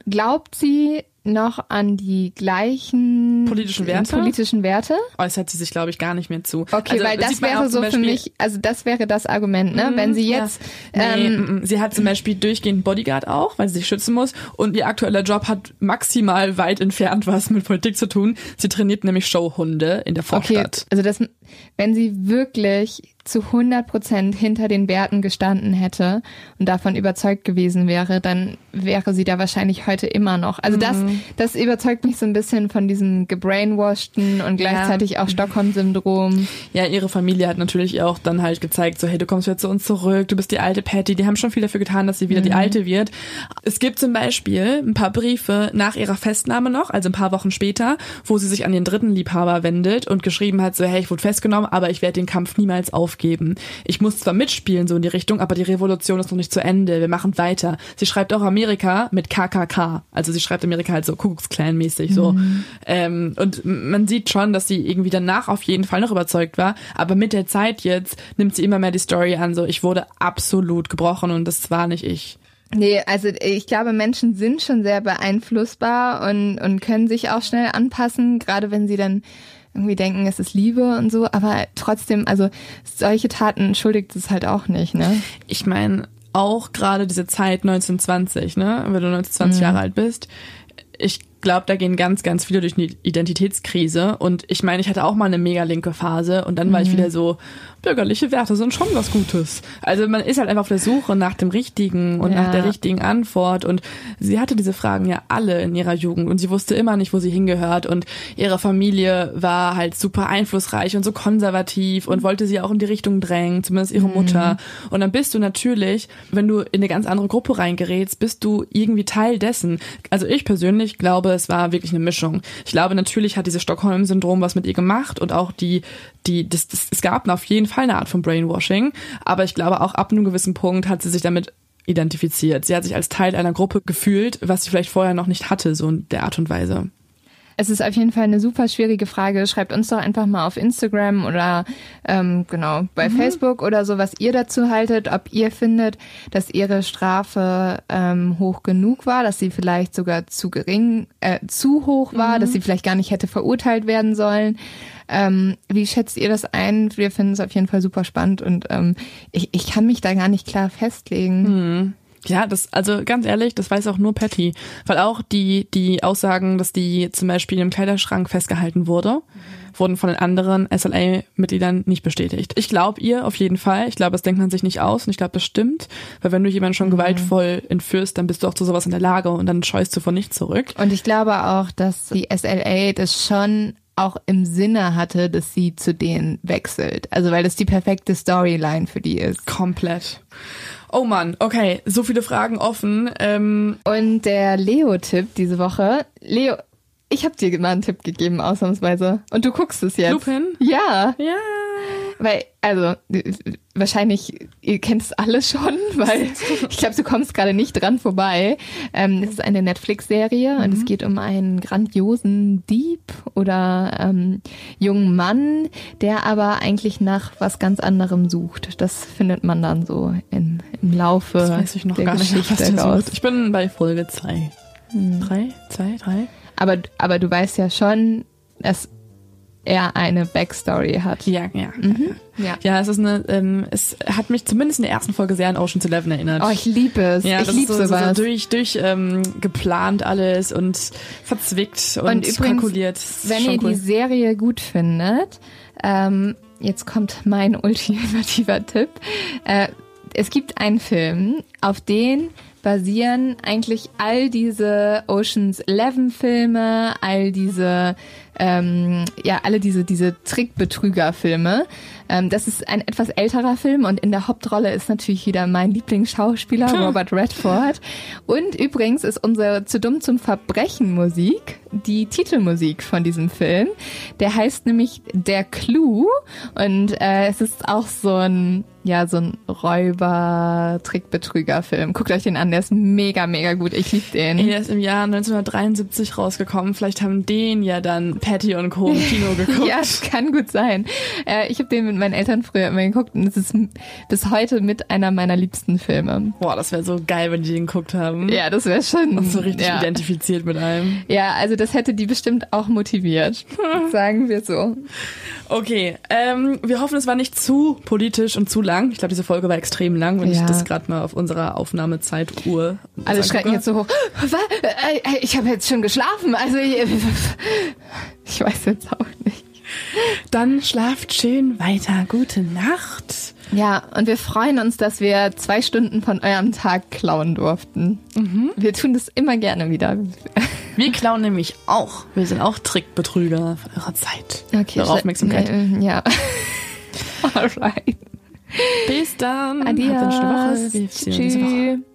glaubt sie, noch an die gleichen politischen Werte? Politischen Werte? Äußert sie sich, glaube ich, gar nicht mehr zu. Okay, also, weil das wäre so für mich, also das wäre das Argument, ne? Mhm, Wenn sie jetzt. Ja. Nee, ähm, sie hat zum Beispiel durchgehend Bodyguard auch, weil sie sich schützen muss. Und ihr aktueller Job hat maximal weit entfernt was mit Politik zu tun. Sie trainiert nämlich Showhunde in der Vorstadt. Okay, also das, wenn sie wirklich zu 100 Prozent hinter den Werten gestanden hätte und davon überzeugt gewesen wäre, dann wäre sie da wahrscheinlich heute immer noch. Also mhm. das, das überzeugt mich so ein bisschen von diesem gebrainwashten und gleichzeitig ja. auch Stockholm-Syndrom. Ja, ihre Familie hat natürlich auch dann halt gezeigt, so hey, du kommst wieder zu uns zurück, du bist die alte Patty. Die haben schon viel dafür getan, dass sie wieder mhm. die alte wird. Es gibt zum Beispiel ein paar Briefe nach ihrer Festnahme noch, also ein paar Wochen später, wo sie sich an den dritten Liebhaber wendet und geschrieben hat, so hey, ich wurde festgenommen, aber ich werde den Kampf niemals aufgeben aufgeben. Ich muss zwar mitspielen, so in die Richtung, aber die Revolution ist noch nicht zu Ende. Wir machen weiter. Sie schreibt auch Amerika mit KKK. Also sie schreibt Amerika halt so Kuckucksklan-mäßig so. Mhm. Ähm, und man sieht schon, dass sie irgendwie danach auf jeden Fall noch überzeugt war. Aber mit der Zeit jetzt nimmt sie immer mehr die Story an, so ich wurde absolut gebrochen und das war nicht ich. Nee, also ich glaube, Menschen sind schon sehr beeinflussbar und, und können sich auch schnell anpassen, gerade wenn sie dann irgendwie denken, es ist Liebe und so, aber trotzdem, also solche Taten schuldigt es halt auch nicht, ne? Ich meine, auch gerade diese Zeit 1920, ne, wenn du 1920 mhm. Jahre alt bist, ich glaube, da gehen ganz, ganz viele durch eine Identitätskrise. Und ich meine, ich hatte auch mal eine mega linke Phase und dann mhm. war ich mhm. wieder so, bürgerliche Werte sind schon was Gutes. Also man ist halt einfach auf der Suche nach dem Richtigen und ja. nach der richtigen Antwort. Und sie hatte diese Fragen ja alle in ihrer Jugend und sie wusste immer nicht, wo sie hingehört. Und ihre Familie war halt super einflussreich und so konservativ und wollte sie auch in die Richtung drängen, zumindest ihre mhm. Mutter. Und dann bist du natürlich, wenn du in eine ganz andere Gruppe reingerätst, bist du irgendwie Teil dessen. Also ich persönlich glaube, es war wirklich eine Mischung. Ich glaube, natürlich hat dieses Stockholm-Syndrom was mit ihr gemacht und auch die, die, das, das, es gab auf jeden Fall eine Art von Brainwashing, aber ich glaube auch ab einem gewissen Punkt hat sie sich damit identifiziert. Sie hat sich als Teil einer Gruppe gefühlt, was sie vielleicht vorher noch nicht hatte, so in der Art und Weise. Es ist auf jeden Fall eine super schwierige Frage. Schreibt uns doch einfach mal auf Instagram oder ähm, genau bei mhm. Facebook oder so, was ihr dazu haltet, ob ihr findet, dass ihre Strafe ähm, hoch genug war, dass sie vielleicht sogar zu gering, äh, zu hoch war, mhm. dass sie vielleicht gar nicht hätte verurteilt werden sollen. Ähm, wie schätzt ihr das ein? Wir finden es auf jeden Fall super spannend und ähm, ich, ich kann mich da gar nicht klar festlegen. Mhm. Ja, das, also ganz ehrlich, das weiß auch nur Patty. Weil auch die, die Aussagen, dass die zum Beispiel im Kleiderschrank festgehalten wurde, wurden von den anderen SLA-Mitgliedern nicht bestätigt. Ich glaube ihr auf jeden Fall. Ich glaube, das denkt man sich nicht aus und ich glaube, das stimmt. Weil wenn du jemanden schon mhm. gewaltvoll entführst, dann bist du auch zu sowas in der Lage und dann scheust du von nichts zurück. Und ich glaube auch, dass die SLA das schon auch im Sinne hatte, dass sie zu denen wechselt. Also weil das die perfekte Storyline für die ist. Komplett. Oh Mann, okay, so viele Fragen offen. Ähm Und der Leo-Tipp diese Woche. Leo, ich habe dir mal einen Tipp gegeben, ausnahmsweise. Und du guckst es jetzt. Lupin? Ja. Ja. Weil, also, wahrscheinlich, ihr kennt es alle schon, <laughs> weil ich glaube, du kommst gerade nicht dran vorbei. Ähm, es ist eine Netflix-Serie mhm. und es mhm. geht um einen grandiosen Dieb oder ähm, jungen Mann, der aber eigentlich nach was ganz anderem sucht. Das findet man dann so in, im Laufe das weiß ich noch der gar Geschichte nicht, raus. Ich bin bei Folge zwei. Hm. Drei? Zwei? Drei? Aber, aber du weißt ja schon, dass er eine Backstory hat. Ja, ja. Mhm. Ja. ja, es ist eine, ähm, es hat mich zumindest in der ersten Folge sehr an Ocean's Eleven erinnert. Oh, ich liebe es. Ja, ich liebe so, so, so durch, durch ähm, geplant alles und verzwickt und, und übrigens, kalkuliert. Wenn ihr cool. die Serie gut findet, ähm, jetzt kommt mein <laughs> ultimativer Tipp. Äh, es gibt einen Film, auf den basieren eigentlich all diese Oceans 11 Filme, all diese ähm, ja alle diese diese Trickbetrüger-Filme. Ähm, das ist ein etwas älterer Film und in der Hauptrolle ist natürlich wieder mein Lieblingsschauspieler Robert Redford. Und übrigens ist unsere zu dumm zum Verbrechen Musik die Titelmusik von diesem Film. Der heißt nämlich Der Clou und äh, es ist auch so ein ja, so ein Räuber-Trickbetrüger-Film. Guckt euch den an, der ist mega, mega gut. Ich liebe den. Der ist im Jahr 1973 rausgekommen. Vielleicht haben den ja dann Patty und Co. im Kino <laughs> geguckt. ja, das kann gut sein. Äh, ich habe den mit meinen Eltern früher immer geguckt und es ist bis heute mit einer meiner liebsten Filme. Boah, das wäre so geil, wenn die den geguckt haben. Ja, das wäre schon. Und so richtig ja. identifiziert mit allem. Ja, also das hätte die bestimmt auch motiviert. <laughs> sagen wir so. Okay, ähm, wir hoffen, es war nicht zu politisch und zu lang. Ich glaube, diese Folge war extrem lang, wenn Ja. ich das gerade mal auf unserer Aufnahmezeituhr. Alle schrecken jetzt so hoch. Was? Äh, äh, Ich habe jetzt schon geschlafen. Also <laughs> ich, weiß jetzt auch nicht. Dann schlaft schön weiter. Gute Nacht. Ja, und wir freuen uns, dass wir zwei Stunden von eurem Tag klauen durften. Wir tun das immer gerne wieder. Wir klauen nämlich auch. Wir sind auch Trickbetrüger von eurer Zeit. Okay, Eure Aufmerksamkeit. äh, <laughs> Ja. Alright. Bis dann. Adios. Habt eine schöne Woche. Wir sehen uns. Tschüss.